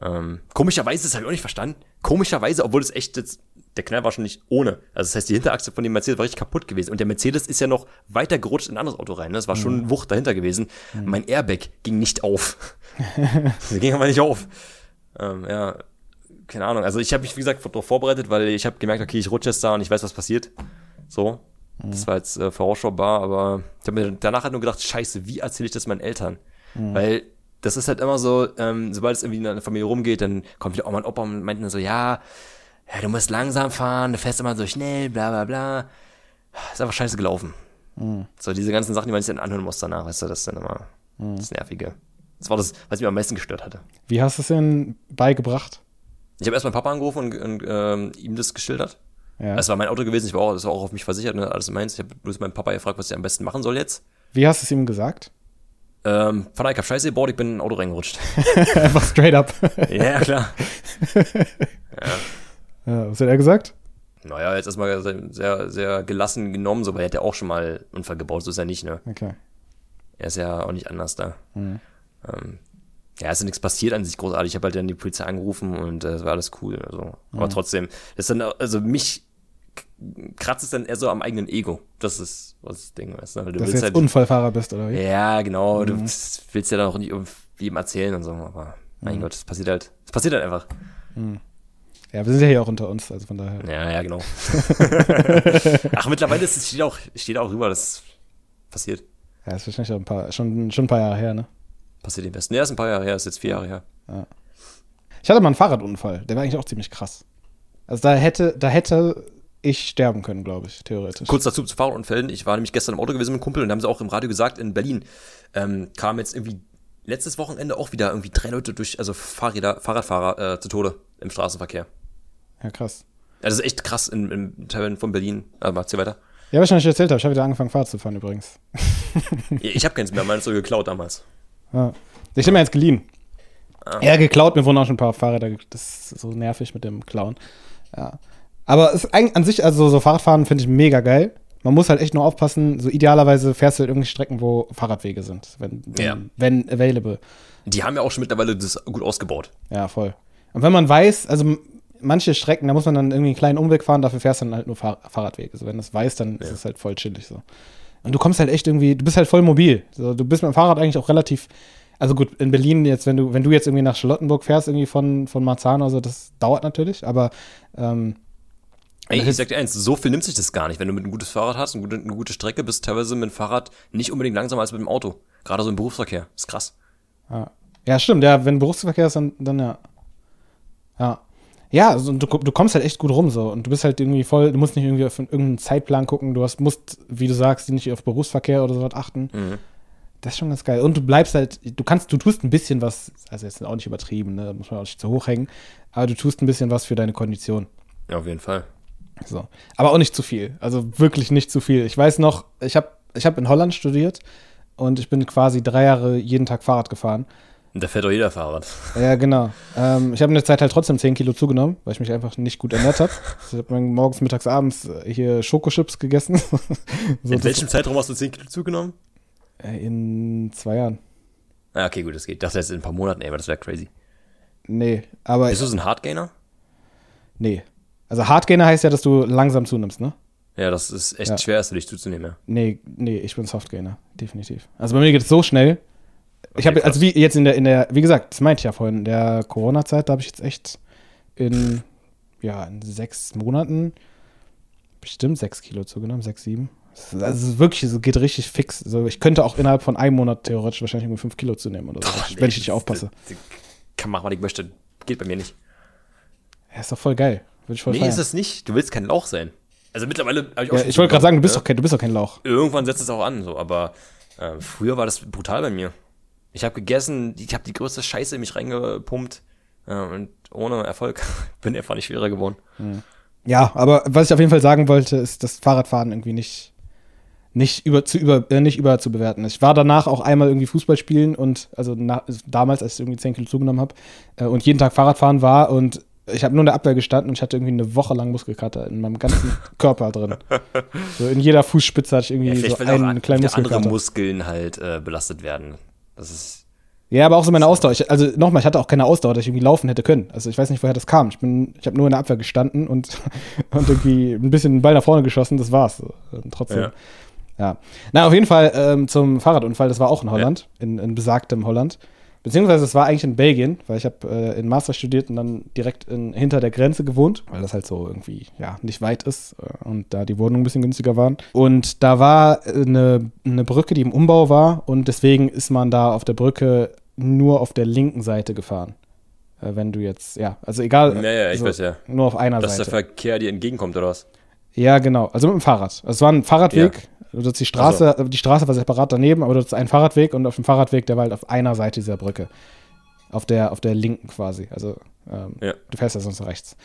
Ähm, komischerweise, das habe ich auch nicht verstanden. Komischerweise, obwohl es echt jetzt, der Knall war schon nicht ohne. Also das heißt, die Hinterachse von dem Mercedes war richtig kaputt gewesen. Und der Mercedes ist ja noch weiter gerutscht in ein anderes Auto rein. Ne? Das war schon Wucht dahinter gewesen. Mein Airbag ging nicht auf. Der ging aber nicht auf. Ähm, ja, keine Ahnung. Also ich habe mich, wie gesagt, darauf vorbereitet, weil ich habe gemerkt, okay, ich rutsche jetzt da und ich weiß, was passiert. So. Das war jetzt äh, vorausschaubar, aber ich habe mir danach halt nur gedacht, scheiße, wie erzähle ich das meinen Eltern? Weil das ist halt immer so, ähm, sobald es irgendwie in einer Familie rumgeht, dann kommt wieder Oma und Opa und meinten dann so, ja, ja, du musst langsam fahren, du fährst immer so schnell, bla bla bla. Ist einfach scheiße gelaufen. So, diese ganzen Sachen, die man sich dann anhören muss danach, weißt du, das ist dann immer das Nervige. Das war das, was mich am meisten gestört hatte. Wie hast du es denn beigebracht? Ich habe erst meinen Papa angerufen und, und ähm, ihm das geschildert. Ja. Es war mein Auto gewesen, ich war auch, das war auch auf mich versichert, ne, alles meins. Ich habe bloß meinen Papa gefragt, was ich am besten machen soll jetzt. Wie hast du es ihm gesagt? Ähm, Vater, ich hab Scheiße gebaut, ich bin in ein Auto reingerutscht. Einfach straight up. ja, klar. ja, was hat er gesagt? Naja, jetzt erstmal sehr, sehr, sehr gelassen genommen, so, weil er hat ja auch schon mal Unfall gebaut, so ist er nicht, ne? Okay. Er ist ja auch nicht anders da. Ähm, ja, ist ja nichts passiert an sich großartig. Ich habe halt dann die Polizei angerufen und äh, es war alles cool. Also. Aber trotzdem, das ist dann, also mich kratzt es dann eher so am eigenen Ego. Das ist was das Ding, du? Weil du Dass du willst jetzt halt, Unfallfahrer bist, oder wie? ja, genau, du willst ja dann auch nicht jedem erzählen und so, aber mein Gott, es passiert halt, es passiert halt einfach. Ja, wir sind ja hier auch unter uns, also von daher. Ja, ja, genau. Ach, mittlerweile ist steht auch, steht auch rüber, das passiert. Ja, ist wahrscheinlich ein paar, schon, schon ein paar Jahre her, ne? Passiert dem Besten. Ja, ist ein paar Jahre her, ist jetzt vier Jahre her. Ich hatte mal einen Fahrradunfall, der war eigentlich auch ziemlich krass. Also da hätte, da hätte ich sterben können, glaube ich, theoretisch. Kurz dazu zu Fahrradunfällen. Ich war nämlich gestern im Auto gewesen mit einem Kumpel und haben sie auch im Radio gesagt, in Berlin ähm, kam jetzt irgendwie letztes Wochenende auch wieder irgendwie drei Leute durch, also Fahrräder, Fahrradfahrer äh, zu Tode im Straßenverkehr. Ja, krass. Ja, das ist echt krass in, in Teilen von Berlin. Aber erzähl weiter. Ja, wahrscheinlich erzählt habe, ich habe wieder angefangen, Fahrrad zu fahren übrigens. Ich habe keins mehr, meins so geklaut damals. Ja. Ich habe mir jetzt geliehen. Ja, geklaut, mir wurden auch schon ein paar Fahrräder, das ist so nervig mit dem Klauen. Ja. Aber es ist eigentlich an sich, also so Fahrradfahren finde ich mega geil. Man muss halt echt nur aufpassen, so idealerweise fährst du halt irgendwie Strecken, wo Fahrradwege sind, wenn, wenn, Ja. wenn available. Die haben ja auch schon mittlerweile das gut ausgebaut. Ja, voll. Und wenn man weiß, also manche Strecken, da muss man dann irgendwie einen kleinen Umweg fahren, dafür fährst du dann halt nur Fahr Fahrradwege. Also wenn du es weißt, dann ist es halt voll chillig so. Und du kommst halt echt irgendwie, du bist halt voll mobil. So, du bist mit dem Fahrrad eigentlich auch relativ, also gut, in Berlin jetzt, wenn du, wenn du jetzt irgendwie nach Charlottenburg fährst, irgendwie von, von Marzahn oder so, das dauert natürlich, aber ähm, Ey, ich sag dir eins, so viel nimmt sich das gar nicht. Wenn du mit ein gutes Fahrrad hast, eine gute, eine gute Strecke, bist teilweise mit dem Fahrrad nicht unbedingt langsamer als mit dem Auto. Gerade so im Berufsverkehr. Ist krass. Ja. ja, stimmt, ja, wenn Berufsverkehr ist, dann, dann ja. Ja. Ja, also, du, du kommst halt echt gut rum so und du bist halt irgendwie voll, du musst nicht irgendwie auf irgendeinen Zeitplan gucken, du hast, musst, wie du sagst, nicht auf Berufsverkehr oder sowas achten. Mhm. Das ist schon ganz geil. Und du bleibst halt, du kannst, du tust ein bisschen was, also jetzt auch nicht übertrieben, ne? muss man auch nicht zu hoch hängen, aber du tust ein bisschen was für deine Kondition. Ja, auf jeden Fall. So. Aber auch nicht zu viel. Also wirklich nicht zu viel. Ich weiß noch, ich habe ich hab in Holland studiert und ich bin quasi drei Jahre jeden Tag Fahrrad gefahren. Da fährt doch jeder Fahrrad. Ja, genau. Ähm, ich habe in der Zeit halt trotzdem 10 Kilo zugenommen, weil ich mich einfach nicht gut ernährt habe. Ich habe morgens, mittags, abends äh, hier Schokochips gegessen. so, In welchem Zeitraum hast du 10 Kilo zugenommen? äh, in zwei Jahren. Ah, okay, gut, das geht. Ich dachte jetzt in ein paar Monaten, ey, aber das wäre crazy. Nee, aber Bist du so ein Hardgainer? nee. Also Hardgainer heißt ja, dass du langsam zunimmst, ne? Ja, das ist echt Ja. schwer, ist für dich zuzunehmen, ja. Nee, nee, ich bin Softgainer, definitiv. Also bei mir geht es so schnell. Ich habe also wie jetzt in der in der wie gesagt, das meinte ich ja vorhin, in der Corona Zeit, da habe ich jetzt echt in ja, in sechs Monaten bestimmt sechs Kilo zugenommen, sechs, sieben. Also es ist wirklich, es geht richtig fix. Also ich könnte auch innerhalb von einem Monat theoretisch wahrscheinlich irgendwie fünf Kilo zunehmen oder so, wenn ich nicht aufpasse. Kann machen, was ich möchte. Geht bei mir nicht. Ja, ist doch voll geil. Würde ich voll Nee, feiern. ist es nicht. Du willst kein Lauch sein. Also mittlerweile habe ich auch ja, ich wollte gerade sagen, du bist, ne? doch kein, du bist doch kein Lauch. Irgendwann setzt es auch an, so. Aber äh, früher war das brutal bei mir. Ich habe gegessen, ich habe die größte Scheiße in mich reingepumpt äh, und ohne Erfolg bin einfach nicht schwerer geworden. Ja, aber was ich auf jeden Fall sagen wollte, ist, dass Fahrradfahren irgendwie nicht, nicht über zu über äh, nicht über zu bewerten ist. Ich war danach auch einmal irgendwie Fußball spielen und also na, damals, als ich irgendwie 10 Kilo zugenommen habe äh, und jeden Tag Fahrradfahren war und ich habe nur in der Abwehr gestanden und ich hatte irgendwie eine Woche lang Muskelkater in meinem ganzen Körper drin. So in jeder Fußspitze hatte ich irgendwie Ja, so einen kleinen wieder andere Muskelkater. Muskeln halt äh, belastet werden. Das ist Ja, aber auch so meine Ausdauer. Ich, also nochmal, ich hatte auch keine Ausdauer, dass ich irgendwie laufen hätte können. Also ich weiß nicht, woher das kam. Ich bin, ich habe nur in der Abwehr gestanden und, und irgendwie ein bisschen den Ball nach vorne geschossen, das war's. Und trotzdem. Ja. Ja. Na, auf jeden Fall ähm, zum Fahrradunfall, das war auch in Holland, in, in besagtem Holland. Beziehungsweise es war eigentlich in Belgien, weil ich habe äh, in Maastricht studiert und dann direkt in, hinter der Grenze gewohnt, weil das halt so irgendwie, ja, nicht weit ist äh, und da die Wohnungen ein bisschen günstiger waren. Und da war äh, eine, eine Brücke, die im Umbau war und deswegen ist man da auf der Brücke nur auf der linken Seite gefahren. Äh, wenn du jetzt, ja, also egal. Ja, ja, ich also weiß ja. Nur auf einer dass der Seite. Verkehr dir entgegenkommt, oder was? Ja, genau. Also mit dem Fahrrad. Also es war ein Fahrradweg. Du hattest die Straße, die Straße war separat daneben, aber du hattest einen Fahrradweg und auf dem Fahrradweg, der war halt auf einer Seite dieser Brücke. Auf der, auf der linken quasi. Also ähm, Ja. du fährst ja sonst rechts.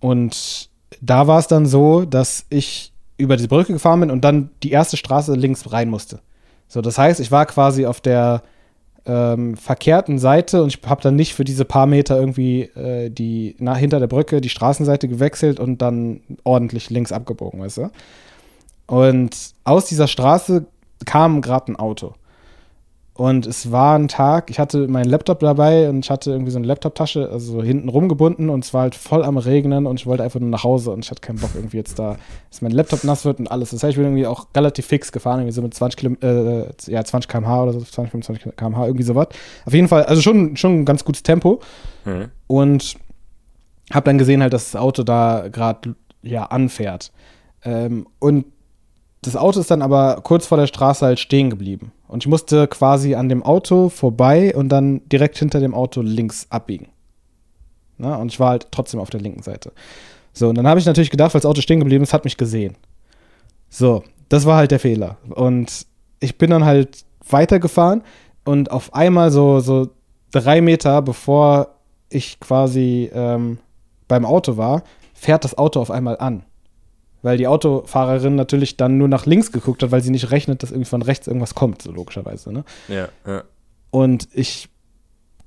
Und da war es dann so, dass ich über die Brücke gefahren bin und dann die erste Straße links rein musste. So, das heißt, ich war quasi auf der ähm, verkehrten Seite und ich habe dann nicht für diese paar Meter irgendwie äh, die na, hinter der Brücke die Straßenseite gewechselt und dann ordentlich links abgebogen, weißt du? Und aus dieser Straße kam gerade ein Auto. Und es war ein Tag, ich hatte meinen Laptop dabei und ich hatte irgendwie so eine Laptoptasche, also so hinten rumgebunden und es war halt voll am Regnen und ich wollte einfach nur nach Hause und ich hatte keinen Bock irgendwie jetzt da, dass mein Laptop nass wird und alles. Das heißt, ich bin irgendwie auch relativ fix gefahren, irgendwie so mit 20 Kilom äh, ja, 20 km/h oder so, 20, 25 km/h, irgendwie sowas. Auf jeden Fall, also schon, schon ein ganz gutes Tempo Mhm. und habe dann gesehen halt, dass das Auto da gerade ja anfährt. Ähm, und das Auto ist dann aber kurz vor der Straße halt stehen geblieben. Und ich musste quasi an dem Auto vorbei und dann direkt hinter dem Auto links abbiegen. Na, und ich war halt trotzdem auf der linken Seite. So, und dann habe ich natürlich gedacht, weil das Auto stehen geblieben ist, hat mich gesehen. So, das war halt der Fehler. Und ich bin dann halt weitergefahren und auf einmal so, so drei Meter bevor ich quasi ähm, beim Auto war, fährt das Auto auf einmal an. Weil die Autofahrerin natürlich dann nur nach links geguckt hat, weil sie nicht rechnet, dass irgendwie von rechts irgendwas kommt, so logischerweise. Ne? Ja, ja. Und ich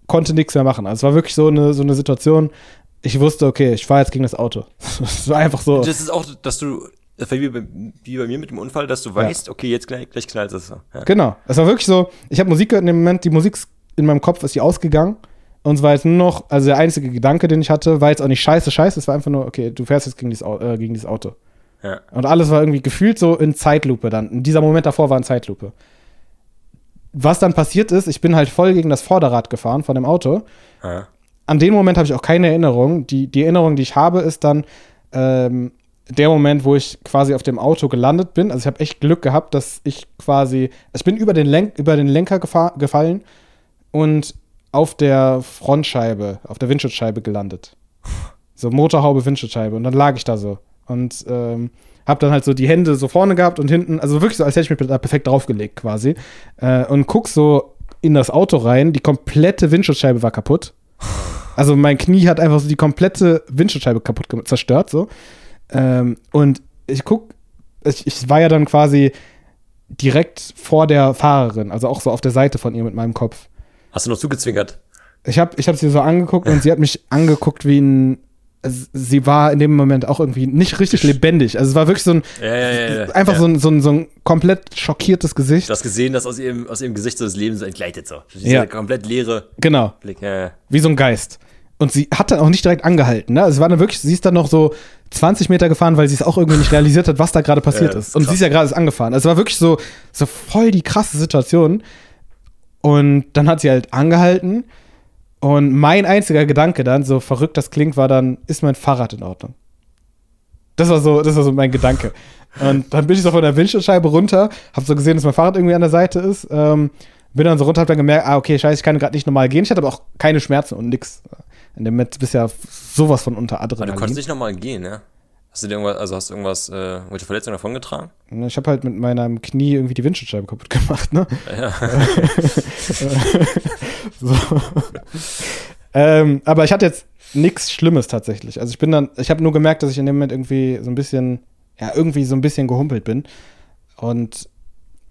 konnte nichts mehr machen. Also es war wirklich so eine, so eine Situation, ich wusste, okay, ich fahre jetzt gegen das Auto. Es war einfach so. Das ist auch, dass du, das war wie bei, wie bei mir mit dem Unfall, dass du weißt, okay, jetzt gleich, gleich knallt es. Ja. Genau. Es war wirklich so, ich habe Musik gehört in dem Moment, die Musik in meinem Kopf ist die ausgegangen. Und es war jetzt nur noch, also der einzige Gedanke, den ich hatte, war jetzt auch nicht scheiße, scheiße, es war einfach nur, okay, du fährst jetzt gegen dieses, äh, gegen dieses Auto. Ja. Und alles war irgendwie gefühlt so in Zeitlupe dann. Und dieser Moment davor war in Zeitlupe. Was dann passiert ist, ich bin halt voll gegen das Vorderrad gefahren von dem Auto. Ja. An den Moment habe ich auch keine Erinnerung. Die, die Erinnerung, die ich habe, ist dann ähm, der Moment, wo ich quasi auf dem Auto gelandet bin. Also ich habe echt Glück gehabt, dass ich quasi, also ich bin über den, Lenk, über den Lenker gefahr, gefallen und auf der Frontscheibe, auf der Windschutzscheibe gelandet. So Motorhaube, Windschutzscheibe. Und dann lag ich da so. Und ähm, hab dann halt so die Hände so vorne gehabt und hinten, also wirklich so, als hätte ich mich da perfekt draufgelegt quasi. Äh, und guck so in das Auto rein, die komplette Windschutzscheibe war kaputt. Also mein Knie hat einfach so die komplette Windschutzscheibe kaputt zerstört so. Ähm, und ich guck, ich, ich war ja dann quasi direkt vor der Fahrerin, also auch so auf der Seite von ihr mit meinem Kopf. Hast du noch zugezwinkert? Ich habe ich hab sie so angeguckt und sie hat mich angeguckt wie ein. Also Sie war in dem Moment auch irgendwie nicht richtig lebendig. Also es war wirklich so ein. Ja, ja, ja. Einfach so, ein, so, ein, so ein komplett schockiertes Gesicht. Du hast gesehen, dass aus ihrem, aus ihrem Gesicht so das Leben so entgleitet so. Dieser Ja. komplett leere Genau, Blick. Wie so ein Geist. Und sie hat dann auch nicht direkt angehalten. Ne? Also es war dann wirklich, sie ist dann noch so 20 Meter gefahren, weil sie es auch irgendwie nicht realisiert hat, was da gerade passiert ist. Und krass. sie ist ja gerade angefahren. Also es war wirklich so, so voll die krasse Situation. Und dann hat sie halt angehalten. Und mein einziger Gedanke dann, so verrückt das klingt, war dann, ist mein Fahrrad in Ordnung? Das war so, das war so mein Gedanke. Und dann bin ich so von der Windschutzscheibe runter, hab so gesehen, dass mein Fahrrad irgendwie an der Seite ist. Ähm, bin dann so runter, hab dann gemerkt, ah, okay, scheiße, ich kann gerade nicht normal gehen. Ich hatte aber auch keine Schmerzen und nix. In dem Moment bist ja sowas von unter Aber du Adrenalin. konntest nicht nochmal gehen, ja? Hast du dir irgendwas, also hast du irgendwas, äh, irgendwelche Verletzungen davongetragen? Ich habe halt mit meinem Knie irgendwie die Windschutzscheibe kaputt gemacht, ne? Ja. so. ähm, aber ich hatte jetzt nichts Schlimmes tatsächlich. Also ich bin dann, ich habe nur gemerkt, dass ich in dem Moment irgendwie so ein bisschen, ja, irgendwie so ein bisschen gehumpelt bin. Und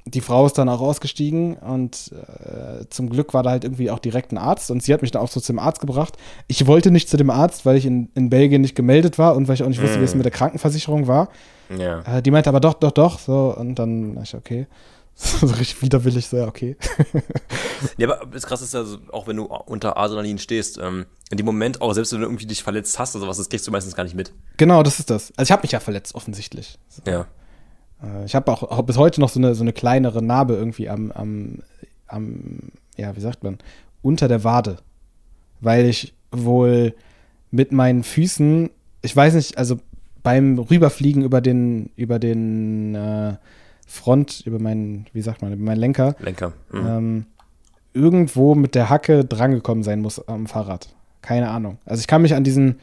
die Frau ist dann auch ausgestiegen und äh, zum Glück war da halt irgendwie auch direkt ein Arzt und sie hat mich dann auch so zum Arzt gebracht. Ich wollte nicht zu dem Arzt, weil ich in, in Belgien nicht gemeldet war und weil ich auch nicht wusste, wie es mit der Krankenversicherung war. ja. Äh, die meinte aber doch, doch, doch, so und dann ich okay. So richtig widerwillig, so ja, okay. Ja, aber das krasse ist ja, so, auch wenn du unter Adrenalin stehst, ähm, in dem Moment, auch selbst wenn du irgendwie dich verletzt hast oder sowas, das kriegst du meistens gar nicht mit. Genau, das ist das. Also ich habe mich ja verletzt, offensichtlich. Ja. Äh, Ich habe auch, auch bis heute noch so eine, so eine kleinere Narbe irgendwie am, am, am, ja, wie sagt man, unter der Wade. Weil ich wohl mit meinen Füßen, ich weiß nicht, also beim Rüberfliegen über den, über den äh, Front, über meinen, wie sagt man, über meinen Lenker, Lenker. Mhm. ähm, irgendwo mit der Hacke drangekommen sein muss am Fahrrad. Keine Ahnung. Also ich kann mich an diesen,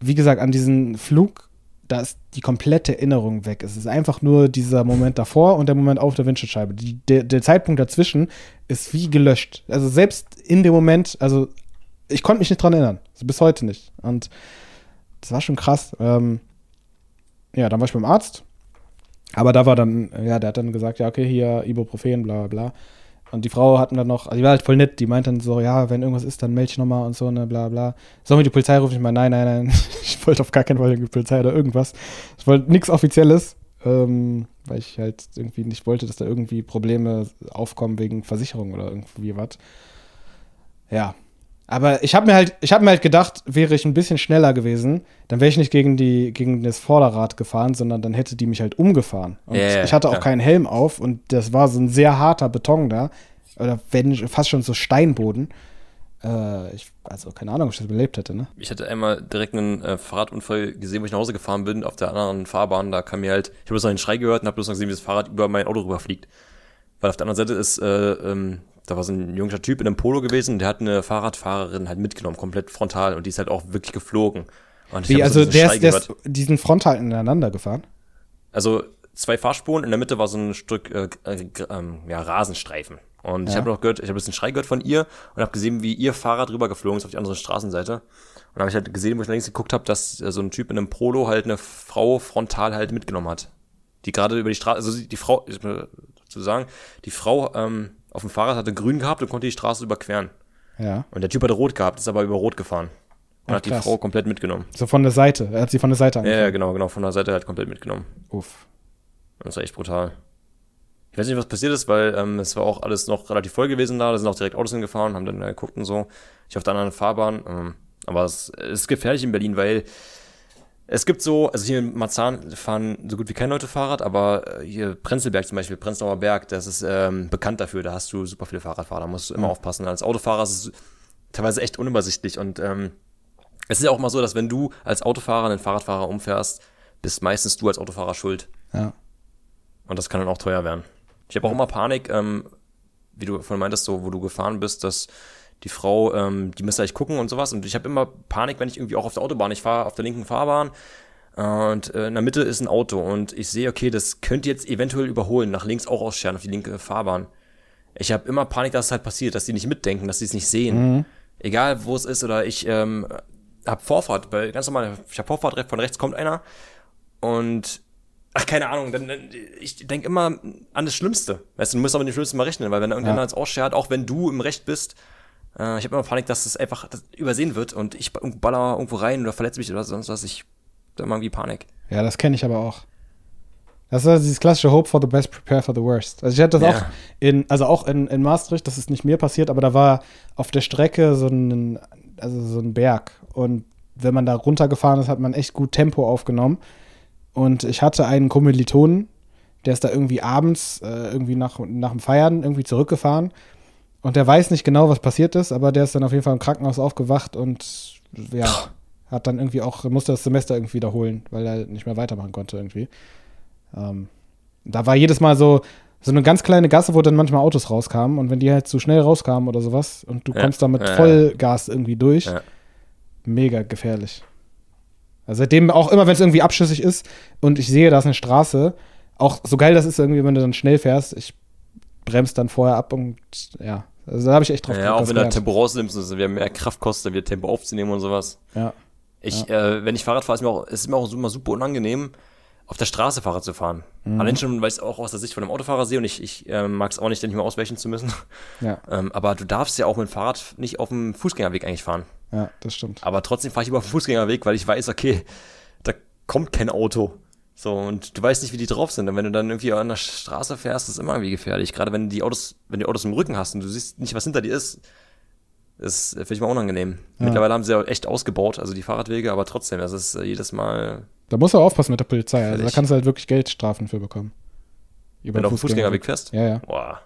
wie gesagt, an diesen Flug, da ist die komplette Erinnerung weg. Es ist einfach nur dieser Moment davor und der Moment auf der Windschutzscheibe. Die, der, der Zeitpunkt dazwischen ist wie gelöscht. Also selbst in dem Moment, also ich konnte mich nicht dran erinnern. Also bis heute nicht. Und das war schon krass. Ähm, ja, dann war ich beim Arzt. Aber da war dann, ja, der hat dann gesagt, ja, okay, hier Ibuprofen, bla bla bla. Und die Frau hatten dann noch, also die war halt voll nett, die meint dann so, ja, wenn irgendwas ist, dann melde ich nochmal und so, ne, bla bla. Sollen wir die Polizei rufen? Ich meine, nein, nein, nein, ich wollte auf gar keinen Fall die Polizei oder irgendwas. Ich wollte nichts Offizielles, ähm, weil ich halt irgendwie nicht wollte, dass da irgendwie Probleme aufkommen wegen Versicherung oder irgendwie was. Ja. Aber ich habe mir halt, ich habe mir halt gedacht, wäre ich ein bisschen schneller gewesen, dann wäre ich nicht gegen die, gegen das Vorderrad gefahren, sondern dann hätte die mich halt umgefahren. Und ja, ich hatte auch klar. keinen Helm auf und das war so ein sehr harter Beton da. Oder wenn fast schon so Steinboden. Äh, ich, also keine Ahnung, ob ich das überlebt hätte, ne? Ich hatte einmal direkt einen äh, Fahrradunfall gesehen, wo ich nach Hause gefahren bin, auf der anderen Fahrbahn. Da kam mir halt, ich habe bloß noch einen Schrei gehört und habe bloß noch gesehen, wie das Fahrrad über mein Auto rüberfliegt. Weil auf der anderen Seite ist, äh, ähm, da war so ein junger Typ in einem Polo gewesen, der hat eine Fahrradfahrerin halt mitgenommen, komplett frontal und die ist halt auch wirklich geflogen. Und ich Wie, also diesen der ist, der ist diesen Frontal ineinander gefahren. Also zwei Fahrspuren, in der Mitte war so ein Stück äh, äh, ähm, ja, Rasenstreifen. Und ich Ja. habe noch gehört, ich habe ein Schrei gehört von ihr und habe gesehen, wie ihr Fahrrad rübergeflogen ist auf die andere Straßenseite. Und habe ich halt gesehen, wo ich links geguckt habe, dass äh, so ein Typ in einem Polo halt eine Frau frontal halt mitgenommen hat. Die gerade über die Straße, also die Frau, ich muss dazu sagen, die Frau ähm, auf dem Fahrrad hatte grün gehabt und konnte die Straße überqueren. Ja. Und der Typ hatte rot gehabt, ist aber über rot gefahren. Und Ach, hat die krass. Frau komplett mitgenommen. So von der Seite. Er hat sie von der Seite Ja, angefangen. ja, genau, genau, von der Seite halt komplett mitgenommen. Uff. Das war echt brutal. Ich weiß nicht, was passiert ist, weil ähm, es war auch alles noch relativ voll gewesen da. Da sind auch direkt Autos hingefahren, haben dann äh, geguckt und so. Ich auf der anderen Fahrbahn. Ähm, aber es ist gefährlich in Berlin, weil es gibt so, also hier in Marzahn fahren so gut wie keine Leute Fahrrad, aber äh, hier Prenzlberg zum Beispiel, Prenzlauer Berg, das ist ähm, bekannt dafür. Da hast du super viele Fahrradfahrer, da musst du immer aufpassen. Als Autofahrer ist es teilweise echt unübersichtlich und ähm, es ist ja auch mal so, dass wenn du als Autofahrer einen Fahrradfahrer umfährst, bist meistens du als Autofahrer schuld. Ja. Und das kann dann auch teuer werden. Ich habe auch immer Panik, ähm, wie du vorhin meintest, so, wo du gefahren bist, dass die Frau, ähm, die müsste eigentlich gucken und sowas. Und ich habe immer Panik, wenn ich irgendwie auch auf der Autobahn, ich fahre auf der linken Fahrbahn und äh, in der Mitte ist ein Auto und ich sehe, okay, das könnte jetzt eventuell überholen, nach links auch ausscheren auf die linke Fahrbahn. Ich habe immer Panik, dass es halt passiert, dass die nicht mitdenken, dass die es nicht sehen. Mhm. Egal wo es ist oder ich ähm, habe Vorfahrt, bei, ganz normal, ich habe Vorfahrt, von rechts kommt einer und ach, keine Ahnung, dann, dann ich denke immer an das Schlimmste. Weißt du, du musst aber mit dem Schlimmsten mal rechnen, weil wenn irgendjemand Ja. ja. ausschert, auch wenn du im Recht bist, äh, ich habe immer Panik, dass das einfach das übersehen wird und ich ba- baller irgendwo rein oder verletze mich oder sonst was, ich da immer irgendwie Panik. Ja, das kenne ich aber auch. Das ist also dieses klassische Hope for the best, prepare for the worst. Also ich hatte das Ja. auch in, also auch in, in Maastricht, das ist nicht mir passiert, aber da war auf der Strecke so ein, also so ein Berg. Und wenn man da runtergefahren ist, hat man echt gut Tempo aufgenommen. Und ich hatte einen Kommilitonen, der ist da irgendwie abends, äh, irgendwie nach, nach dem Feiern irgendwie zurückgefahren. Und der weiß nicht genau, was passiert ist, aber der ist dann auf jeden Fall im Krankenhaus aufgewacht und ja, hat dann irgendwie auch, musste das Semester irgendwie wiederholen, weil er nicht mehr weitermachen konnte irgendwie. Ähm, da war jedes Mal so, so eine ganz kleine Gasse, wo dann manchmal Autos rauskamen und wenn die halt zu schnell rauskamen oder sowas und du Ja, kommst da mit ja, ja. Vollgas irgendwie durch, Ja. mega gefährlich. Also seitdem auch immer, wenn es irgendwie abschüssig ist und ich sehe, da ist eine Straße, auch so geil das ist irgendwie, wenn du dann schnell fährst, ich bremse dann vorher ab und ja, also da habe ich echt drauf Ja, auch wenn du. Tempo rausnimmst, und es wieder mehr Kraft kostet, wieder Tempo aufzunehmen und sowas. Ja. Ich, äh, wenn ich Fahrrad fahre, ist mir auch, ist mir auch immer super unangenehm, auf der Straße Fahrrad zu fahren. Mhm. Allein schon, weil ich es auch aus der Sicht von einem Autofahrer sehe und ich, ich äh, mag es auch nicht, dann nicht mehr ausweichen zu müssen. Ja, ähm, aber du darfst ja auch mit dem Fahrrad nicht auf dem Fußgängerweg eigentlich fahren. ja, das stimmt. Aber trotzdem fahre ich über den Fußgängerweg, weil ich weiß, okay, da kommt kein Auto. So, und du weißt nicht, wie die drauf sind. Und wenn du dann irgendwie an der Straße fährst, ist es immer irgendwie gefährlich. Gerade wenn die Autos, wenn die Autos im Rücken hast und du siehst nicht, was hinter dir ist, ist äh, finde ich mal unangenehm. Ja. Mittlerweile haben sie ja echt ausgebaut, also die Fahrradwege, aber trotzdem, das ist äh, jedes Mal, Da musst du aufpassen mit der Polizei. Also da kannst du halt wirklich Geldstrafen für bekommen. Über wenn du auf dem Fußgängerweg fährst. Ja, ja. Boah.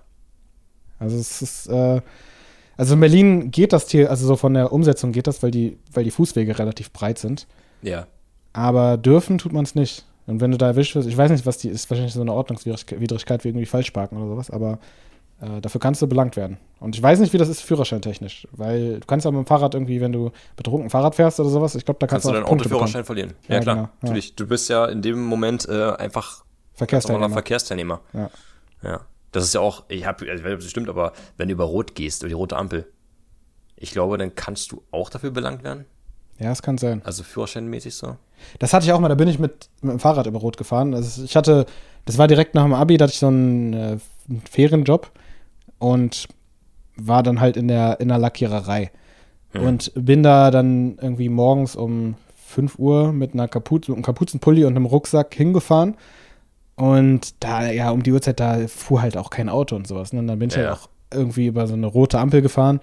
Also es ist, äh, also in Berlin geht das hier, also so von der Umsetzung geht das, weil die, weil die Fußwege relativ breit sind. Ja. Aber dürfen tut man es nicht. Und wenn du da erwischt wirst, ich weiß nicht, was die ist, wahrscheinlich so eine Ordnungswidrigkeit wie irgendwie Falschparken oder sowas, aber äh, dafür kannst du belangt werden. Und ich weiß nicht, wie das ist führerscheintechnisch, weil du kannst ja mit dem Fahrrad irgendwie, wenn du betrunken Fahrrad fährst oder sowas, ich glaube, da kannst, Kannst du deinen Autoführerschein verlieren. Ja, Ja, klar, genau, ja. natürlich. Du bist ja in dem Moment äh, einfach Verkehrsteilnehmer. Verkehrsteilnehmer. Ja. Ja. Das ist ja auch, ich habe, also ich weiß nicht, ob das stimmt, aber wenn du über Rot gehst, über die rote Ampel, ich glaube, dann kannst du auch dafür belangt werden. Ja, es kann sein. Also führerscheinmäßig so. Das hatte ich auch mal, da bin ich mit, mit dem Fahrrad über Rot gefahren. Also ich hatte, das war direkt nach dem Abi, da hatte ich so einen, äh, einen Ferienjob und war dann halt in der, in der Lackiererei. Hm. Und bin da dann irgendwie morgens um 5 Uhr mit einer Kapuze, mit einem Kapuzenpulli und einem Rucksack hingefahren. Und da, ja, um die Uhrzeit, da fuhr halt auch kein Auto und sowas. Ne? Und dann bin ich Ja. halt auch irgendwie über so eine rote Ampel gefahren.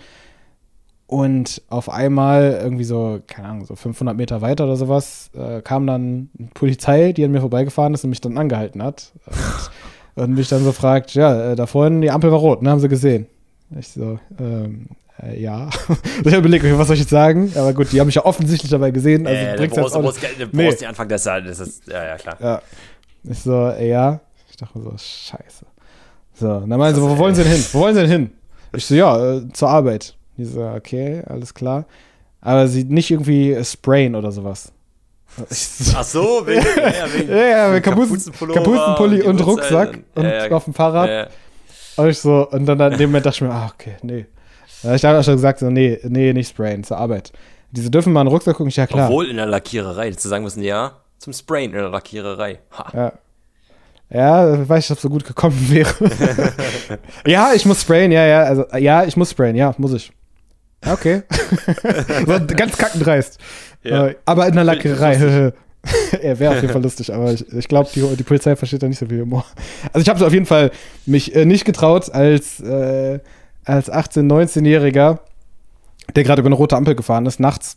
Und auf einmal, irgendwie so, keine Ahnung, so 500 Meter weiter oder sowas, äh, kam dann eine Polizei, die an mir vorbeigefahren ist und mich dann angehalten hat. Und, und mich dann so fragt, ja, äh, da vorhin, die Ampel war rot, ne, haben sie gesehen. Ich so, ähm, äh, ja. ich habe überlegt, okay, was soll ich jetzt sagen? Aber gut, die haben mich ja offensichtlich dabei gesehen. Also äh, jetzt brauchst, auch nicht- brauchst, du Nee. die Anfang des das ist, ja, ja, klar. Ja. Ich so, äh, ja. Ich dachte so, scheiße. So, dann meinen sie, wo wollen sie denn hin? Wo wollen sie denn hin? Ich so, ja, äh, zur Arbeit. Die so, okay, alles klar. Aber sie nicht irgendwie äh, sprayen oder sowas. Ich so, Ach so, wegen, ja, wegen ja, ja, Kapuzen, Kapuzenpulli und Uhrzeit Rucksack und ja, ja, auf dem Fahrrad. Und ich so, und dann in dem Moment dachte ich mir, ah, okay, nee. Ich habe auch schon gesagt, so, nee, nee, nicht sprayen, zur Arbeit. Diese dürfen mal in den Rucksack gucken, ich, ja klar. Obwohl in der Lackiererei, zu sagen müssen, ja, zum Sprayen in der Lackiererei. Ha. Ja. Ja, ich weiß nicht, ob es so gut gekommen wäre. ja, ich muss sprayen, ja, ja. Also, ja, ich muss sprayen, ja, muss ich. Okay. ganz kackendreist. Ja. Äh, aber in der Lackerei. Er wäre auf jeden Fall lustig, aber ich, ich glaube, die, die Polizei versteht da nicht so viel Humor. Also ich habe auf jeden Fall mich äh, nicht getraut, als, äh, als 18-, 19-Jähriger, der gerade über eine rote Ampel gefahren ist, nachts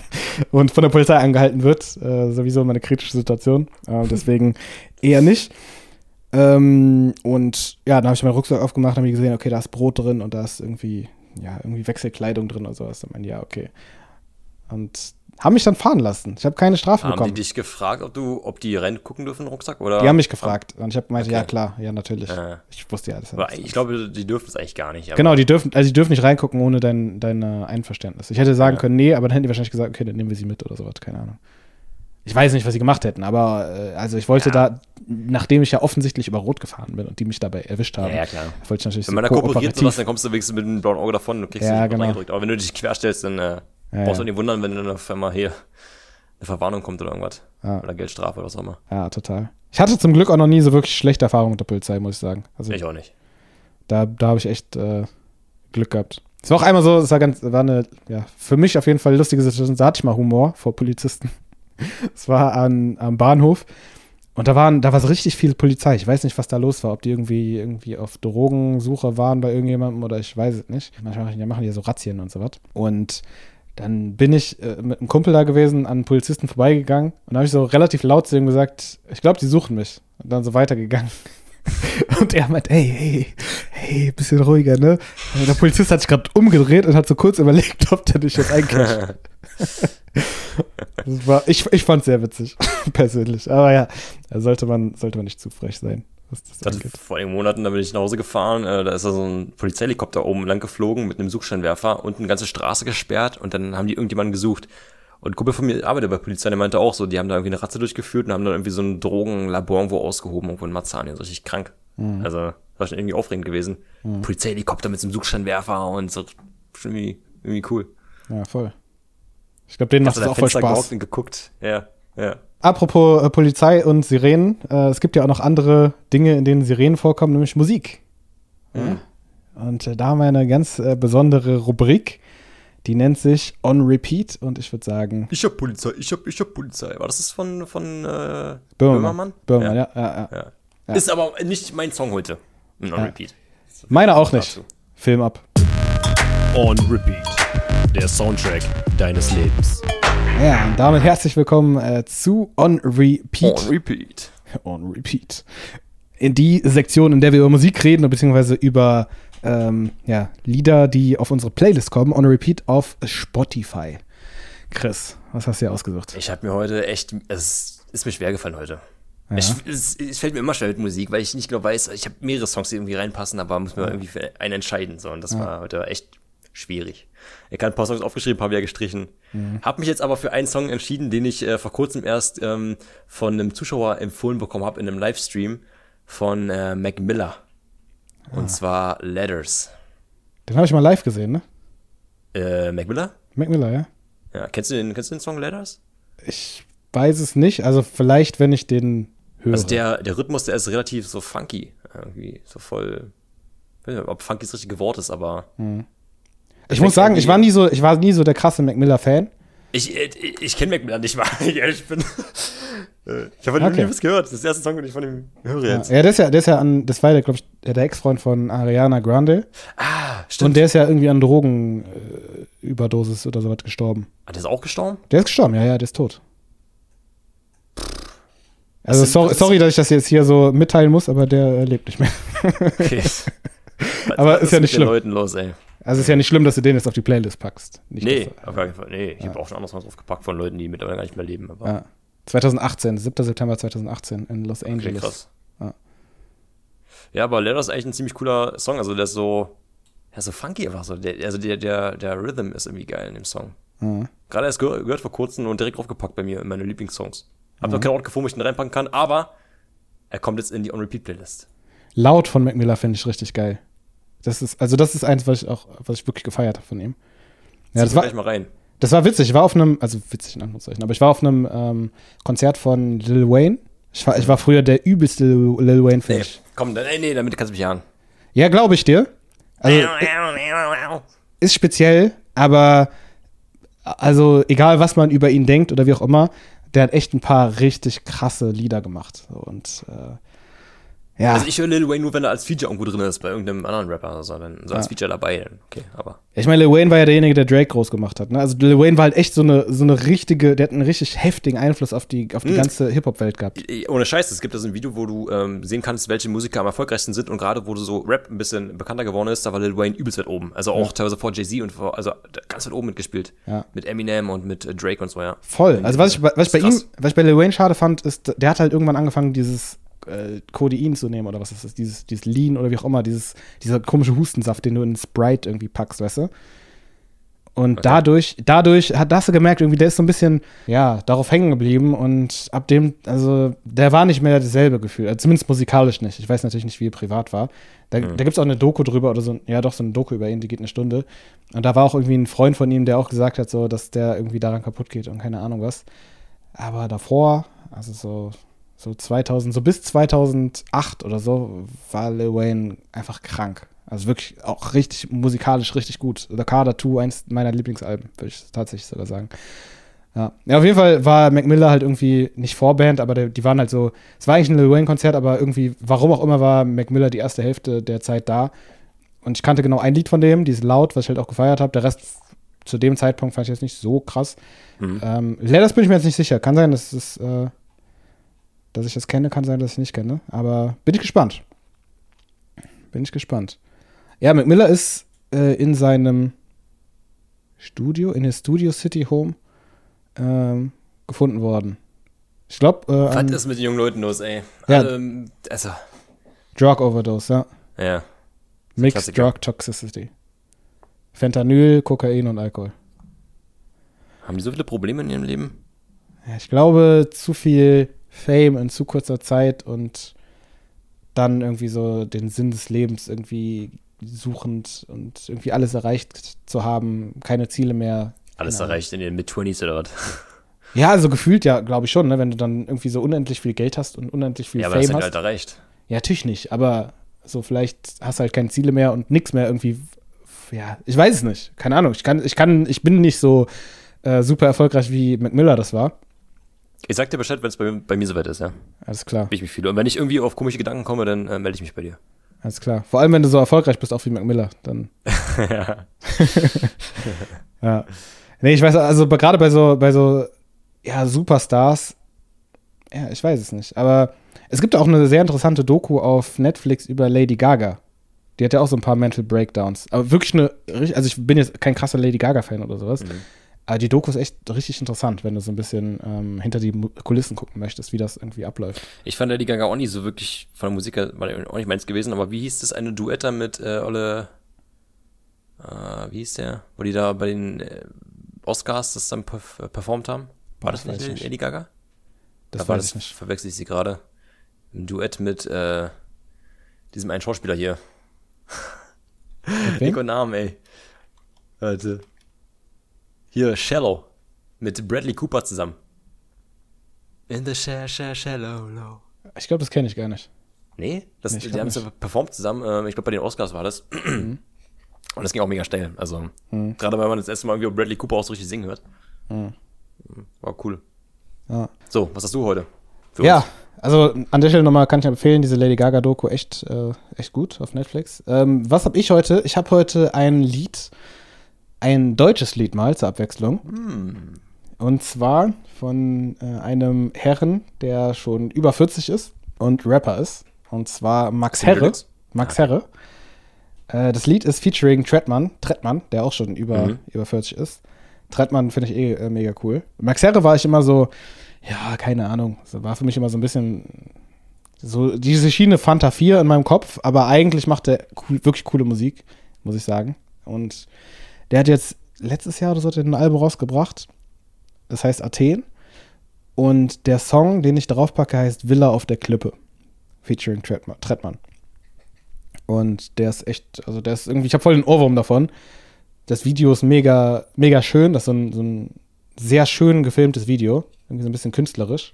und von der Polizei angehalten wird. Äh, sowieso immer eine kritische Situation. Äh, deswegen eher nicht. Ähm, und ja, dann habe ich meinen Rucksack aufgemacht, habe ich gesehen, okay, da ist Brot drin und da ist irgendwie, ja, irgendwie Wechselkleidung drin oder sowas. Dann meinte ich, ja, okay. Und haben mich dann fahren lassen. Ich habe keine Strafe Haben bekommen. die dich gefragt, ob du, ob die rein gucken dürfen im Rucksack? Oder? Die haben mich gefragt und ich habe gemeint, Okay. ja klar, ja natürlich. Äh. Ich wusste ja alles. Aber ich glaube, die dürfen es eigentlich gar nicht. Genau, die dürfen, also die dürfen nicht reingucken ohne dein, dein Einverständnis. Ich hätte sagen Ja. können, nee, aber dann hätten die wahrscheinlich gesagt, okay, dann nehmen wir sie mit oder sowas, keine Ahnung. Ich weiß nicht, was sie gemacht hätten, aber äh, also ich wollte Ja. da, nachdem ich ja offensichtlich über Rot gefahren bin und die mich dabei erwischt haben, Ja, klar. wollte ich natürlich Wenn man da kooperiert sowas, dann kommst du wenigstens mit einem blauen Auge davon und kriegst Ja, dich genau. reingedrückt. Aber wenn du dich querstellst, dann äh, Ja, brauchst du nicht wundern, wenn dann auf einmal hier eine Verwarnung kommt oder irgendwas. Oder Geldstrafe oder was auch immer. Ja, total. Ich hatte zum Glück auch noch nie so wirklich schlechte Erfahrungen mit der Polizei, muss ich sagen. Also Ich auch nicht. da, da habe ich echt äh, Glück gehabt. Es war auch einmal so, es war ganz, war eine, ja, für mich auf jeden Fall lustige Situation. Da hatte ich mal Humor vor Polizisten. Es war an, am Bahnhof und da waren, da war so richtig viel Polizei. Ich weiß nicht, was da los war, ob die irgendwie, irgendwie auf Drogensuche waren bei irgendjemandem oder ich weiß es nicht. Manchmal machen die- ja so Razzien und so was. Und dann bin ich äh, mit einem Kumpel da gewesen, an einen Polizisten vorbeigegangen und habe ich so relativ laut zu ihm gesagt, ich glaube, die suchen mich. Und dann so weitergegangen. Und er meint, hey, hey, hey, bisschen ruhiger, ne? Und der Polizist hat sich gerade umgedreht und hat so kurz überlegt, ob der dich jetzt. Das war, ich ich fand es sehr witzig, persönlich. Aber ja, da sollte man, sollte man nicht zu frech sein, was das angeht. vor einigen Monaten, da bin ich nach Hause gefahren, äh, da ist da so ein Polizeihelikopter oben lang geflogen mit einem Suchscheinwerfer und eine ganze Straße gesperrt und dann haben die irgendjemanden gesucht. Und ein Kumpel von mir arbeitet bei Polizei, der meinte auch so, die haben da irgendwie eine Ratze durchgeführt und haben dann irgendwie so ein Drogenlabor irgendwo ausgehoben, irgendwo in Marzahn, so richtig krank. Mhm. Also, war schon irgendwie aufregend gewesen. Polizeihelikopter mit so einem Suchscheinwerfer und so, schon irgendwie, irgendwie cool. Ja, voll. Ich glaube, denen macht du auch voll Spaß. geguckt? Ja, ja. Apropos äh, Polizei und Sirenen, äh, es gibt ja auch noch andere Dinge, in denen Sirenen vorkommen, nämlich Musik. Mhm. Und äh, da haben wir eine ganz äh, besondere Rubrik, die nennt sich On Repeat und ich würde sagen Ich hab Polizei, ich hab, ich hab Polizei. War das das von, von äh, Böhmermann. Böhmermann? Böhmermann, ja. Ja, ja, Ja. Ja. Ist aber nicht mein Song heute. On repeat. Meine auch nicht. Dazu. Film ab. On Repeat. Der Soundtrack deines Lebens. Ja, und damit herzlich willkommen äh, zu On Repeat. On repeat. On Repeat. In die Sektion, in der wir über Musik reden, beziehungsweise über ähm, ja, Lieder, die auf unsere Playlist kommen. On Repeat auf Spotify. Chris, was hast du hier ausgesucht? Ich habe mir heute echt, es ist mir schwer gefallen heute. Ja. Ich, es, es fällt mir immer schwer mit Musik, weil ich nicht genau weiß, ich habe mehrere Songs, die irgendwie reinpassen, aber muss mir irgendwie für einen entscheiden. So, und das war heute echt schwierig. Ich habe ein paar Songs aufgeschrieben, paar wieder gestrichen. Mhm. Hab mich jetzt aber für einen Song entschieden, den ich äh, vor kurzem erst ähm, von einem Zuschauer empfohlen bekommen habe in einem Livestream von äh, Mac Miller. Und Ah. zwar Letters. Den habe ich mal live gesehen, ne? Äh, Mac Miller? Mac Miller, ja? Ja, kennst du den, kennst du den Song Letters? Ich weiß es nicht. Also vielleicht, wenn ich den höre. Also der, der Rhythmus, der ist relativ so funky. Irgendwie so voll. Ich weiß nicht, ob funky das richtige Wort ist, aber. ich muss sagen, ich war nie so, ich war nie so der krasse Mac Miller-Fan. Ich, äh, ich, ich kenne Mac Miller nicht mal. Ja, ich bin. Ich habe Okay. nie was gehört. Das ist der erste Song, den ich von ihm höre Ja, jetzt. ja, der ist ja, der ist ja an, das war ja, glaube ich, der Ex-Freund von Ariana Grande. Ah, Und stimmt. der ist ja irgendwie an Drogenüberdosis äh, oder sowas gestorben. Ah, der ist auch gestorben? Der ist gestorben, ja, ja, der ist tot. Also sind- sorry, das- sorry, dass ich das jetzt hier so mitteilen muss, aber der äh, lebt nicht mehr. Okay. Aber Was ist ja mit nicht den schlimm. Leuten los, ey. Also ist ja nicht schlimm, dass du den jetzt auf die Playlist packst. Nicht, Nee, dass, auf jeden Fall. Nee, ich habe auch schon andere Songs draufgepackt von Leuten, die mittlerweile gar nicht mehr leben. Aber ja. 2018, 7. September 2018 in Los okay, Angeles. krass. Ja. Ja, aber Letter ist eigentlich ein ziemlich cooler Song. Also der ist so. Ist so funky einfach so. Der, also der, der, der Rhythm ist irgendwie geil in dem Song. Ja. Gerade erst gehört, gehört vor kurzem und direkt draufgepackt bei mir in meine Lieblingssongs. Hab noch keinen Ort gefunden, wo ich den reinpacken kann, aber er kommt jetzt in die On-Repeat-Playlist. Laut von Mac Miller finde ich richtig geil. Das ist, also das ist eins, was ich auch, was ich wirklich gefeiert habe von ihm. Ja, das war, gleich mal rein. das war witzig. Ich war auf einem, also witzig in Anführungszeichen, aber ich war auf einem ähm, Konzert von Lil Wayne. Ich war, ich war früher der übelste Lil, Wayne-Fan. Nee, komm, nee, nee, damit kannst du mich jagen. Ja, glaube ich dir. Also, ist speziell, aber also egal, was man über ihn denkt oder wie auch immer, der hat echt ein paar richtig krasse Lieder gemacht. Und äh, ja, Also ich höre Lil Wayne nur, wenn er als Feature irgendwo drin ist, bei irgendeinem anderen Rapper. Also dann so als Ja. Feature dabei. Okay, aber. Ich meine, Lil Wayne war ja derjenige, der Drake groß gemacht hat. Ne? Also Lil Wayne war halt echt so eine, so eine richtige, der hat einen richtig heftigen Einfluss auf die, auf die Mhm. ganze Hip-Hop-Welt gehabt. Ohne Scheiß, es gibt da so ein Video, wo du ähm, sehen kannst, welche Musiker am erfolgreichsten sind und gerade wo du so Rap ein bisschen bekannter geworden ist, da war Lil Wayne übelst weit oben. Also auch teilweise vor Jay-Z und vor, also ganz weit oben mitgespielt. Ja. Mit Eminem und mit äh, Drake und so, ja. Voll. Also was ich, bei- was ich bei Das ihm, krass. was ich bei Lil Wayne schade fand, ist, der hat halt irgendwann angefangen, dieses äh, Codein zu nehmen oder was ist das, dieses, dieses Lean oder wie auch immer, dieses, dieser komische Hustensaft, den du in Sprite irgendwie packst, weißt du? Und dadurch, dadurch hat hast du gemerkt, irgendwie, der ist so ein bisschen, ja, darauf hängen geblieben und ab dem, also, der war nicht mehr dasselbe Gefühl, also zumindest musikalisch nicht. Ich weiß natürlich nicht, wie er privat war. Da, da gibt es auch eine Doku drüber oder so, ja, doch, so eine Doku über ihn, die geht eine Stunde. Und da war auch irgendwie ein Freund von ihm, der auch gesagt hat, so, dass der irgendwie daran kaputt geht und keine Ahnung was. Aber davor, also so, so 2000, so bis 2008 oder so, war Lil Wayne einfach krank. Also wirklich auch richtig musikalisch richtig gut. The Carter 2, eins meiner Lieblingsalben, würde ich tatsächlich sogar sagen. Ja. ja, auf jeden Fall war Mac Miller halt irgendwie nicht Vorband, aber die waren halt so, es war eigentlich ein Lil Wayne-Konzert, aber irgendwie, warum auch immer, war Mac Miller die erste Hälfte der Zeit da. Und ich kannte genau ein Lied von dem, die ist laut, was ich halt auch gefeiert habe. Der Rest zu dem Zeitpunkt fand ich jetzt nicht so krass. Mhm. Ähm, Letters bin ich mir jetzt nicht sicher. Kann sein, dass, es, äh, dass ich das kenne, kann sein, dass ich nicht kenne. Aber bin ich gespannt. Bin ich gespannt. Ja, Mac Miller ist äh, in seinem Studio, in his Studio City Home ähm, gefunden worden. Ich glaube, äh, Was ist mit den jungen Leuten los, ey? Ja. Ähm, also, Drug Overdose, ja. ja. Mixed. Drug Toxicity. Fentanyl, Kokain und Alkohol. Haben die so viele Probleme in ihrem Leben? Ja, ich glaube, zu viel Fame in zu kurzer Zeit und dann irgendwie so den Sinn des Lebens irgendwie suchend und irgendwie alles erreicht zu haben, keine Ziele mehr. Alles Ahnung. erreicht in den Mid-20s oder was? Ja, also gefühlt ja, glaube ich schon, ne, wenn du dann irgendwie so unendlich viel Geld hast und unendlich viel Ja, aber das Fame hat hast. halt erreicht. Ja, natürlich nicht, aber so vielleicht hast du halt keine Ziele mehr und nichts mehr irgendwie. Ja, ich weiß es nicht. Keine Ahnung. Ich kann, ich kann, ich bin nicht so äh, super erfolgreich wie Mac Miller das war. Ich sag dir Bescheid, wenn es bei, mir- bei mir soweit ist, ja. Alles klar. Ich mich fühle. Und wenn ich irgendwie auf komische Gedanken komme, dann äh, melde ich mich bei dir. Alles klar. Vor allem, wenn du so erfolgreich bist, auch wie Mac Miller, dann. ja. Nee, ich weiß, also gerade bei so, bei so, ja, Superstars, ja, ich weiß es nicht. Aber es gibt auch eine sehr interessante Doku auf Netflix über Lady Gaga. Die hat ja auch so ein paar Mental Breakdowns. Aber wirklich eine, richtig- also ich bin jetzt kein krasser Lady Gaga-Fan oder sowas. Aber die Doku ist echt richtig interessant, wenn du so ein bisschen ähm, hinter die Kulissen gucken möchtest, wie das irgendwie abläuft. Ich fand Lady Gaga auch nicht so wirklich von der Musik her, war auch nicht meins gewesen, aber wie hieß das eine Duetter mit äh, Olle, äh, wie hieß der? Wo die da bei den äh, Oscars das dann perf performt haben? War das, Das nicht ich nicht. Lady Gaga? Das Da war das, ich nicht. verwechsel ich sie gerade. Ein Duett mit äh, diesem einen Schauspieler hier. Nico Namen, ey. Warte. Hier, Shallow. Mit Bradley Cooper zusammen. In the share, share, shallow, low. Ich glaube, das kenne ich gar nicht. Nee, das, Nee, die haben es performt zusammen. Ähm, ich glaube, bei den Oscars war das. Mhm. Und das ging auch mega steil. Also, gerade weil man das erste Mal irgendwie Bradley Cooper auch so richtig singen hört. Mhm. War cool. Ja. So, was hast du heute? Für Ja, uns? also an der Stelle nochmal kann ich empfehlen, diese Lady Gaga-Doku echt, äh, echt gut auf Netflix. Ähm, was habe ich heute? Ich habe heute ein Lied, ein deutsches Lied mal zur Abwechslung. Hm. Und zwar von äh, einem Herren, der schon über 40 ist und Rapper ist. Und zwar Max Herre. Max Herre. Äh, das Lied ist featuring Trettmann, Trettmann, der auch schon über, Mhm. über 40 ist. Trettmann finde ich eh äh, mega cool. Max Herre war ich immer so, ja, keine Ahnung. So war für mich immer so ein bisschen so diese Schiene Fanta 4 in meinem Kopf, aber eigentlich macht er cool, wirklich coole Musik, muss ich sagen. Und der hat jetzt letztes Jahr oder so hat ein Album rausgebracht. Das heißt Athen. Und der Song, den ich darauf packe, heißt Villa auf der Klippe. Featuring Trettmann. Trettmann. Und der ist echt, also der ist irgendwie, ich habe voll den Ohrwurm davon. Das Video ist mega, mega schön. Das ist so ein, so ein sehr schön gefilmtes Video. Irgendwie so ein bisschen künstlerisch.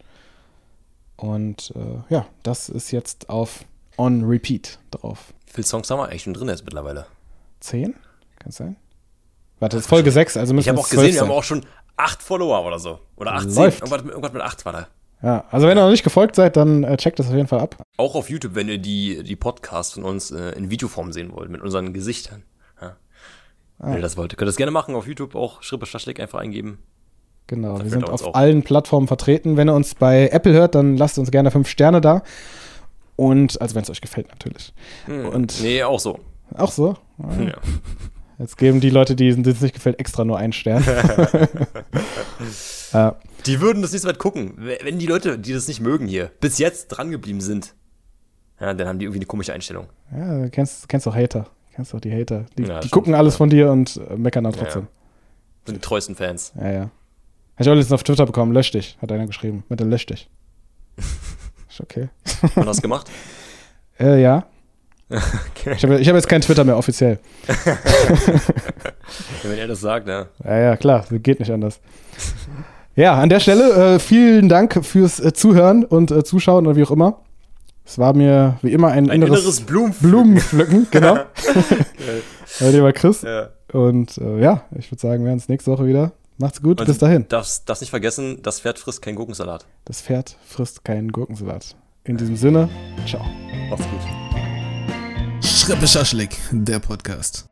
Und äh, ja, das ist jetzt auf On Repeat drauf. Wie viele Songs haben wir eigentlich schon drin jetzt mittlerweile? Zehn? Kann es sein? Warte, das ist Folge 6, also müssen Ich habe auch gesehen, 12 wir haben auch schon acht Follower oder so. Oder 18. Läuft. Irgendwas mit, irgendwas mit acht war da. Ja, also wenn ihr noch nicht gefolgt seid, dann äh, checkt das auf jeden Fall ab. Auch auf YouTube, wenn ihr die, die Podcasts von uns äh, in Videoform sehen wollt, mit unseren Gesichtern. Ja. Wenn ihr das wollt. Ihr könnt das gerne machen auf YouTube auch Schrippe Schaschlik einfach eingeben. Genau, Da wir sind ihr auf auch. allen Plattformen vertreten. Wenn ihr uns bei Apple hört, dann lasst uns gerne fünf Sterne da. Und, also wenn es euch gefällt natürlich. Hm. Und- nee, auch so. Auch so. Ja. Jetzt geben die Leute, die es nicht gefällt, extra nur einen Stern. ja, Die würden das nicht so weit gucken. Wenn die Leute, die das nicht mögen hier, bis jetzt dran geblieben sind, ja, dann haben die irgendwie eine komische Einstellung. ja, du kennst, kennst doch Hater. Du kennst doch die Hater. Die, Ja, die gucken alles von dir und äh, meckern dann trotzdem. Sind die treuesten Fans. Ja, ja. Hab ich auch letztens auf Twitter bekommen. Lösch dich, hat einer geschrieben. Mit dem Lösch dich. Ist okay. Wir das gemacht? Äh, ja. Okay. Ich habe hab jetzt kein Twitter mehr offiziell. Wenn er das sagt, ja. Ja, ja, klar, geht nicht anders. Ja, an der Stelle äh, vielen Dank fürs äh, Zuhören und äh, Zuschauen oder wie auch immer. Es war mir wie immer ein, Ein inneres, inneres Blumenpflücken. Blumenpflücken, genau. Mein lieber Chris. Ja. Und äh, ja, ich würde sagen, wir uns nächste Woche wieder. Macht's gut, Und bis dahin. Darfst, darfst nicht vergessen, das Pferd frisst keinen Gurkensalat. Das Pferd frisst keinen Gurkensalat. In diesem Sinne, ciao. Mach's gut. Schrippe Schaschlik, der Podcast.